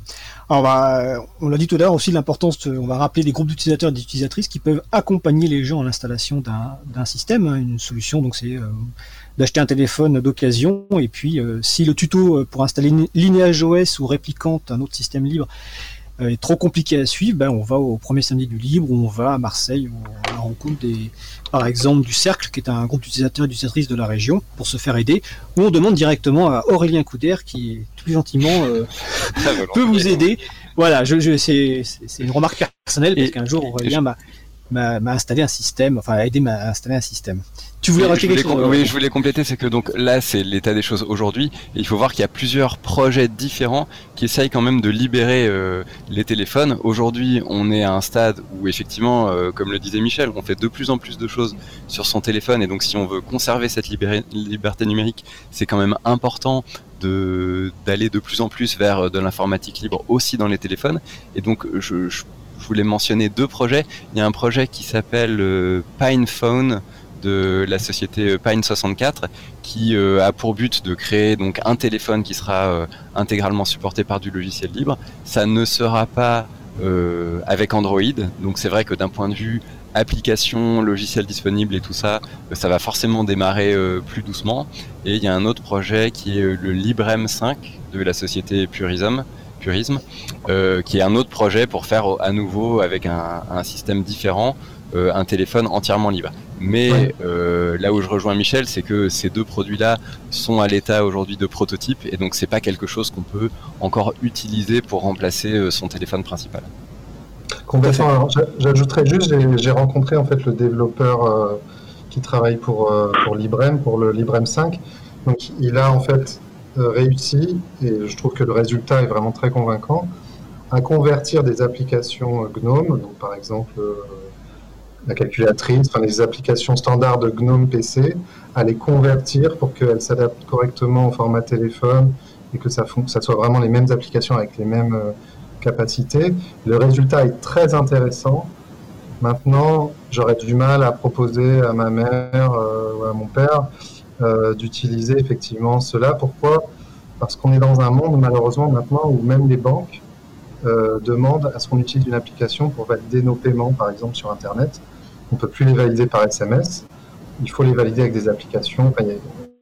on l'a dit tout à l'heure aussi l'importance, on va rappeler des groupes d'utilisateurs et d'utilisatrices qui peuvent accompagner les gens à l'installation d'un système. Hein. une solution, donc c'est euh, d'acheter un téléphone d'occasion et puis euh, si le tuto euh, pour installer Lineage OS ou Réplicante, un autre système libre, est trop compliqué à suivre, ben on va au premier samedi du libre, ou on va à Marseille, où on rencontre des, par exemple du Cercle, qui est un groupe d'utilisateurs et d'utilisatrices de la région, pour se faire aider, ou on demande directement à Aurélien Couder, qui plus gentiment euh, peut vous aider. Voilà, je, je c'est une remarque personnelle, parce qu'un jour Aurélien m'a installé un système, enfin a aidé à installer un système. Tu voulais rajouter quelque chose Oui, je voulais compléter, c'est que donc là, c'est l'état des choses aujourd'hui. Et il faut voir qu'il y a plusieurs projets différents qui essayent quand même de libérer euh, les téléphones. Aujourd'hui, on est à un stade où effectivement, euh, comme le disait Michel, on fait de plus en plus de choses sur son téléphone. Et donc, si on veut conserver cette liberté numérique, c'est quand même important d'aller de, plus en plus vers euh, de l'informatique libre aussi dans les téléphones. Et donc, je, je, voulais mentionner deux projets. Il y a un projet qui s'appelle PinePhone de la société Pine64 qui euh, a pour but de créer donc un téléphone qui sera euh, intégralement supporté par du logiciel libre. Ça ne sera pas euh, avec Android, donc c'est vrai que d'un point de vue application, logiciel disponible et tout ça, ça va forcément démarrer plus doucement. Et il y a un autre projet qui est le Librem 5 de la société Purism, Purism, qui est un autre projet pour faire à nouveau avec un, un système différent un téléphone entièrement libre. Mais euh, là où je rejoins Michel, c'est que ces deux produits-là sont à l'état aujourd'hui de prototype et donc c'est pas quelque chose qu'on peut encore utiliser pour remplacer euh, son téléphone principal. Complètement. J'ajouterais juste, j'ai rencontré en fait le développeur euh, qui travaille pour, pour Librem, pour le Librem 5. Donc il a en fait réussi, et je trouve que le résultat est vraiment très convaincant, à convertir des applications GNOME, donc par exemple la calculatrice, enfin, les applications standards de GNOME PC, à les convertir pour qu'elles s'adaptent correctement au format téléphone et que ça, ça soit vraiment les mêmes applications avec les mêmes euh, capacité. Le résultat est très intéressant. Maintenant, j'aurais du mal à proposer à ma mère euh, ou à mon père euh, d'utiliser effectivement cela. Pourquoi? Parce qu'on est dans un monde malheureusement maintenant où même les banques euh, demandent à ce qu'on utilise une application pour valider nos paiements, par exemple sur Internet. On ne peut plus les valider par SMS. Il faut les valider avec des applications.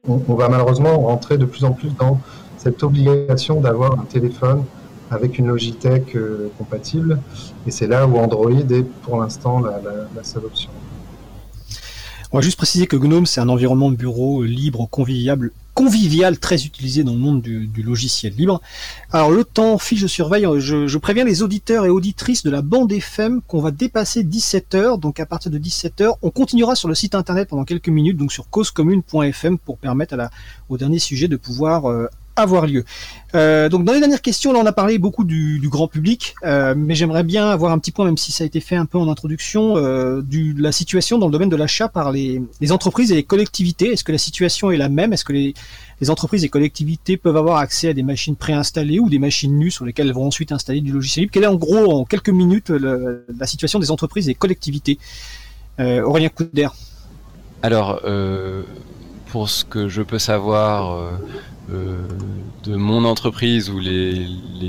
on, va malheureusement rentrer de plus en plus dans cette obligation d'avoir un téléphone avec une Logitech euh, compatible. Et c'est là où Android est pour l'instant la, seule option. On va juste préciser que GNOME, c'est un environnement de bureau libre, convivial, très utilisé dans le monde du, logiciel libre. Alors le temps file, je surveille, je, préviens les auditeurs et auditrices de la bande FM qu'on va dépasser 17h, donc à partir de 17h, on continuera sur le site internet pendant quelques minutes, donc sur causecommune.fm pour permettre au dernier sujet de pouvoir euh, avoir lieu. Euh, donc dans les dernières questions, là on a parlé beaucoup du, grand public, euh, mais j'aimerais bien avoir un petit point, même si ça a été fait un peu en introduction, euh, de la situation dans le domaine de l'achat par les, entreprises et les collectivités. Est-ce que la situation est la même? Est-ce que les, entreprises et collectivités peuvent avoir accès à des machines préinstallées ou des machines nues sur lesquelles elles vont ensuite installer du logiciel libre? Quelle est en gros, en quelques minutes, la situation des entreprises et collectivités? Aurélien Couder Alors, pour ce que je peux savoir euh, de mon entreprise ou les,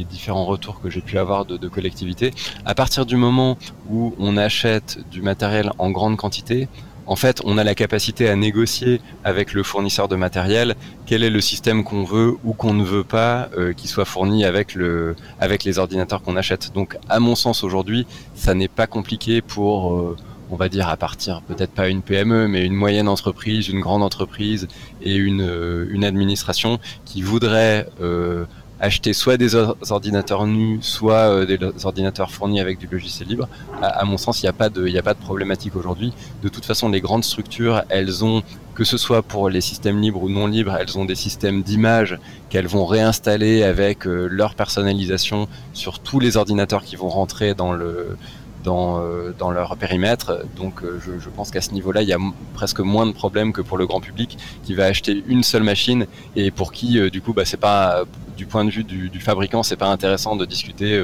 différents retours que j'ai pu avoir de, de collectivités, à partir du moment où on achète du matériel en grande quantité, en fait, on a la capacité à négocier avec le fournisseur de matériel quel est le système qu'on veut ou qu'on ne veut pas euh, qui soit fourni avec le avec les ordinateurs qu'on achète. Donc, à mon sens, aujourd'hui, ça n'est pas compliqué pour euh, on va dire à partir peut-être pas une PME, mais une moyenne entreprise, une grande entreprise et une, euh, administration qui voudrait euh, acheter soit des ordinateurs nus, soit euh, des ordinateurs fournis avec du logiciel libre. À, mon sens, il n'y a pas de, il a pas de problématique aujourd'hui. De toute façon, les grandes structures, elles ont, que ce soit pour les systèmes libres ou non libres, elles ont des systèmes d'image qu'elles vont réinstaller avec leur personnalisation sur tous les ordinateurs qui vont rentrer dans le dans, euh, dans leur périmètre. Donc euh, je, je pense qu'à ce niveau-là, il y a presque moins de problèmes que pour le grand public qui va acheter une seule machine et pour qui, euh, du coup, bah, c'est pas du point de vue du, du fabricant, c'est pas intéressant de discuter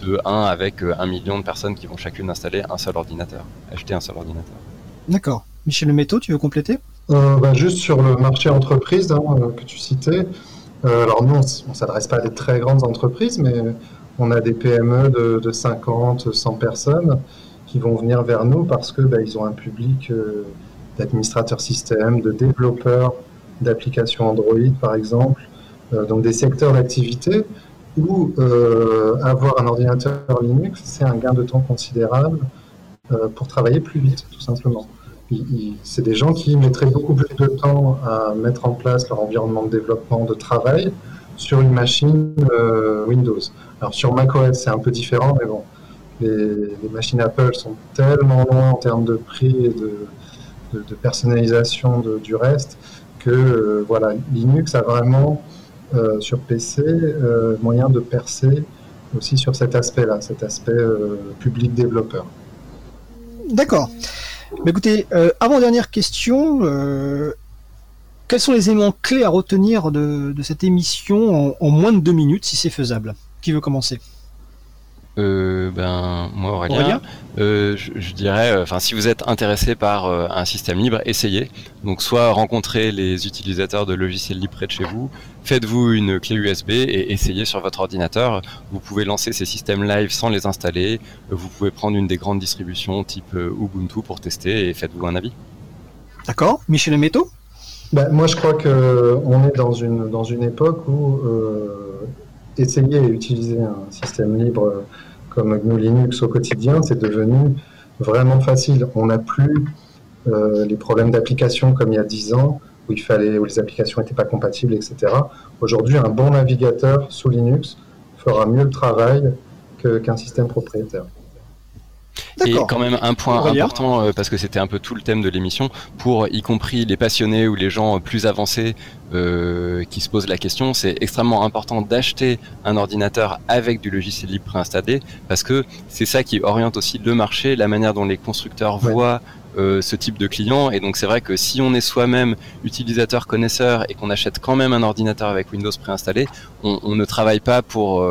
de 1 avec un million de personnes qui vont chacune installer un seul ordinateur, acheter un seul ordinateur. D'accord. Michel Métaux, tu veux compléter? Bah, Juste sur le marché entreprise hein, que tu citais. alors nous, on ne s'adresse pas à des très grandes entreprises, mais on a des PME de, 50, 100 personnes qui vont venir vers nous parce que bah, ils ont un public euh, d'administrateurs système, de développeurs d'applications Android par exemple, euh, donc des secteurs d'activité où euh, avoir un ordinateur Linux, c'est un gain de temps considérable pour travailler plus vite, tout simplement. C'est des gens qui mettraient beaucoup plus de temps à mettre en place leur environnement de développement, de travail sur une machine Windows. Alors sur macOS, c'est un peu différent, mais bon, les, machines Apple sont tellement loin en termes de prix et de, personnalisation du reste que euh, voilà, Linux a vraiment euh, sur PC euh, moyen de percer aussi sur cet aspect-là, cet aspect public développeur. D'accord. Mais écoutez, avant-dernière question, quels sont les éléments clés à retenir de, cette émission en, moins de deux minutes, si c'est faisable? Qui veut commencer euh, ben moi Aurélien, euh, je, dirais, euh, enfin si vous êtes intéressé par un système libre, essayez. Donc soit rencontrez les utilisateurs de logiciels libres près de chez vous, faites-vous une clé USB et essayez sur votre ordinateur. Vous pouvez lancer ces systèmes live sans les installer. Vous pouvez prendre une des grandes distributions type Ubuntu pour tester et faites-vous un avis. D'accord, Michel Métaux ben, moi je crois que on est dans une dans une époque où essayer et utiliser un système libre comme GNU Linux au quotidien, c'est devenu vraiment facile. On n'a plus euh, les problèmes d'application comme il y a 10 ans, où, il fallait, où les applications n'étaient pas compatibles, etc. Aujourd'hui, un bon navigateur sous Linux fera mieux le travail qu'un système propriétaire. Et quand même un point important, euh, parce que c'était un peu tout le thème de l'émission, pour y compris les passionnés ou les gens plus avancés euh, qui se posent la question, c'est extrêmement important d'acheter un ordinateur avec du logiciel libre préinstallé, parce que c'est ça qui oriente aussi le marché, la manière dont les constructeurs voient euh, ce type de client. Et donc c'est vrai que si on est soi-même utilisateur connaisseur et qu'on achète quand même un ordinateur avec Windows préinstallé, on, on ne travaille pas pour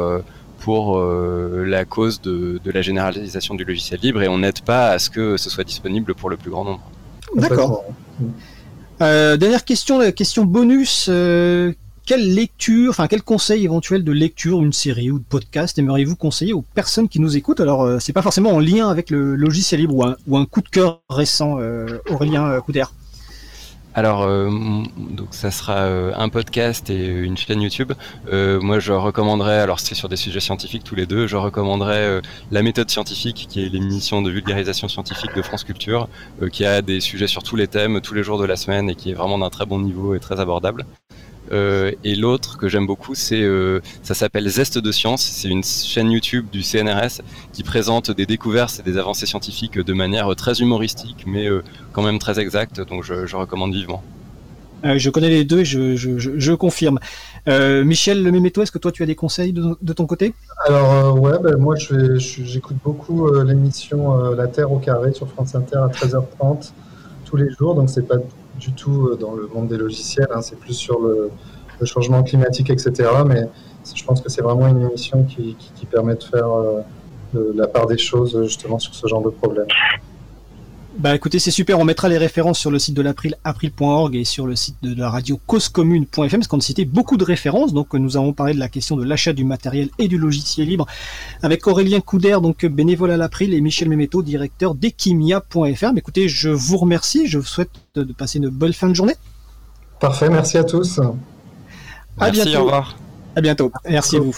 pour euh, la cause de, de la généralisation du logiciel libre et on n'aide pas à ce que ce soit disponible pour le plus grand nombre. D'accord. Euh, dernière question, la question bonus. euh, quelle lecture, enfin quel conseil éventuel de lecture, une série ou de podcast aimeriez-vous conseiller aux personnes qui nous écoutent? Alors euh, c'est pas forcément en lien avec le logiciel libre ou un, ou un coup de cœur récent, euh, Aurélien euh, Couder. Alors, euh, donc ça sera euh, un podcast et une chaîne YouTube. Euh, moi, je recommanderais, alors c'est sur des sujets scientifiques tous les deux, je recommanderais euh, La méthode scientifique, qui est l'émission de vulgarisation scientifique de France Culture, euh, qui a des sujets sur tous les thèmes, tous les jours de la semaine, et qui est vraiment d'un très bon niveau et très abordable. Euh, et l'autre que j'aime beaucoup, c'est euh, ça s'appelle Zeste de Science. C'est une chaîne YouTube du CNRS qui présente des découvertes et des avancées scientifiques de manière très humoristique, mais euh, quand même très exacte. Donc je, je recommande vivement. Euh, je connais les deux et je, je, je, je confirme. Euh, Michel Le Méméto, est-ce que toi tu as des conseils de, de ton côté? Alors, euh, ouais, ben, moi j'écoute beaucoup euh, l'émission euh, La Terre au carré sur France Inter à 13h30 tous les jours. Donc, c'est pas du tout euh, dans le monde des logiciels, hein, c'est plus sur le, changement climatique, etc. Mais je pense que c'est vraiment une émission qui, permet de faire euh, la part des choses justement sur ce genre de problème. Bah écoutez, c'est super, on mettra les références sur le site de l'April, april.org et sur le site de la radio causecommune.fm, parce qu'on a cité beaucoup de références, donc nous avons parlé de la question de l'achat du matériel et du logiciel libre avec Aurélien Couder, donc bénévole à l'April, et Michel Méméto, directeur d'Equimia.fr. Mais écoutez, je vous remercie, je vous souhaite de de passer une bonne fin de journée. Parfait, merci à tous. À Merci, bientôt. au revoir. À bientôt. Merci à vous.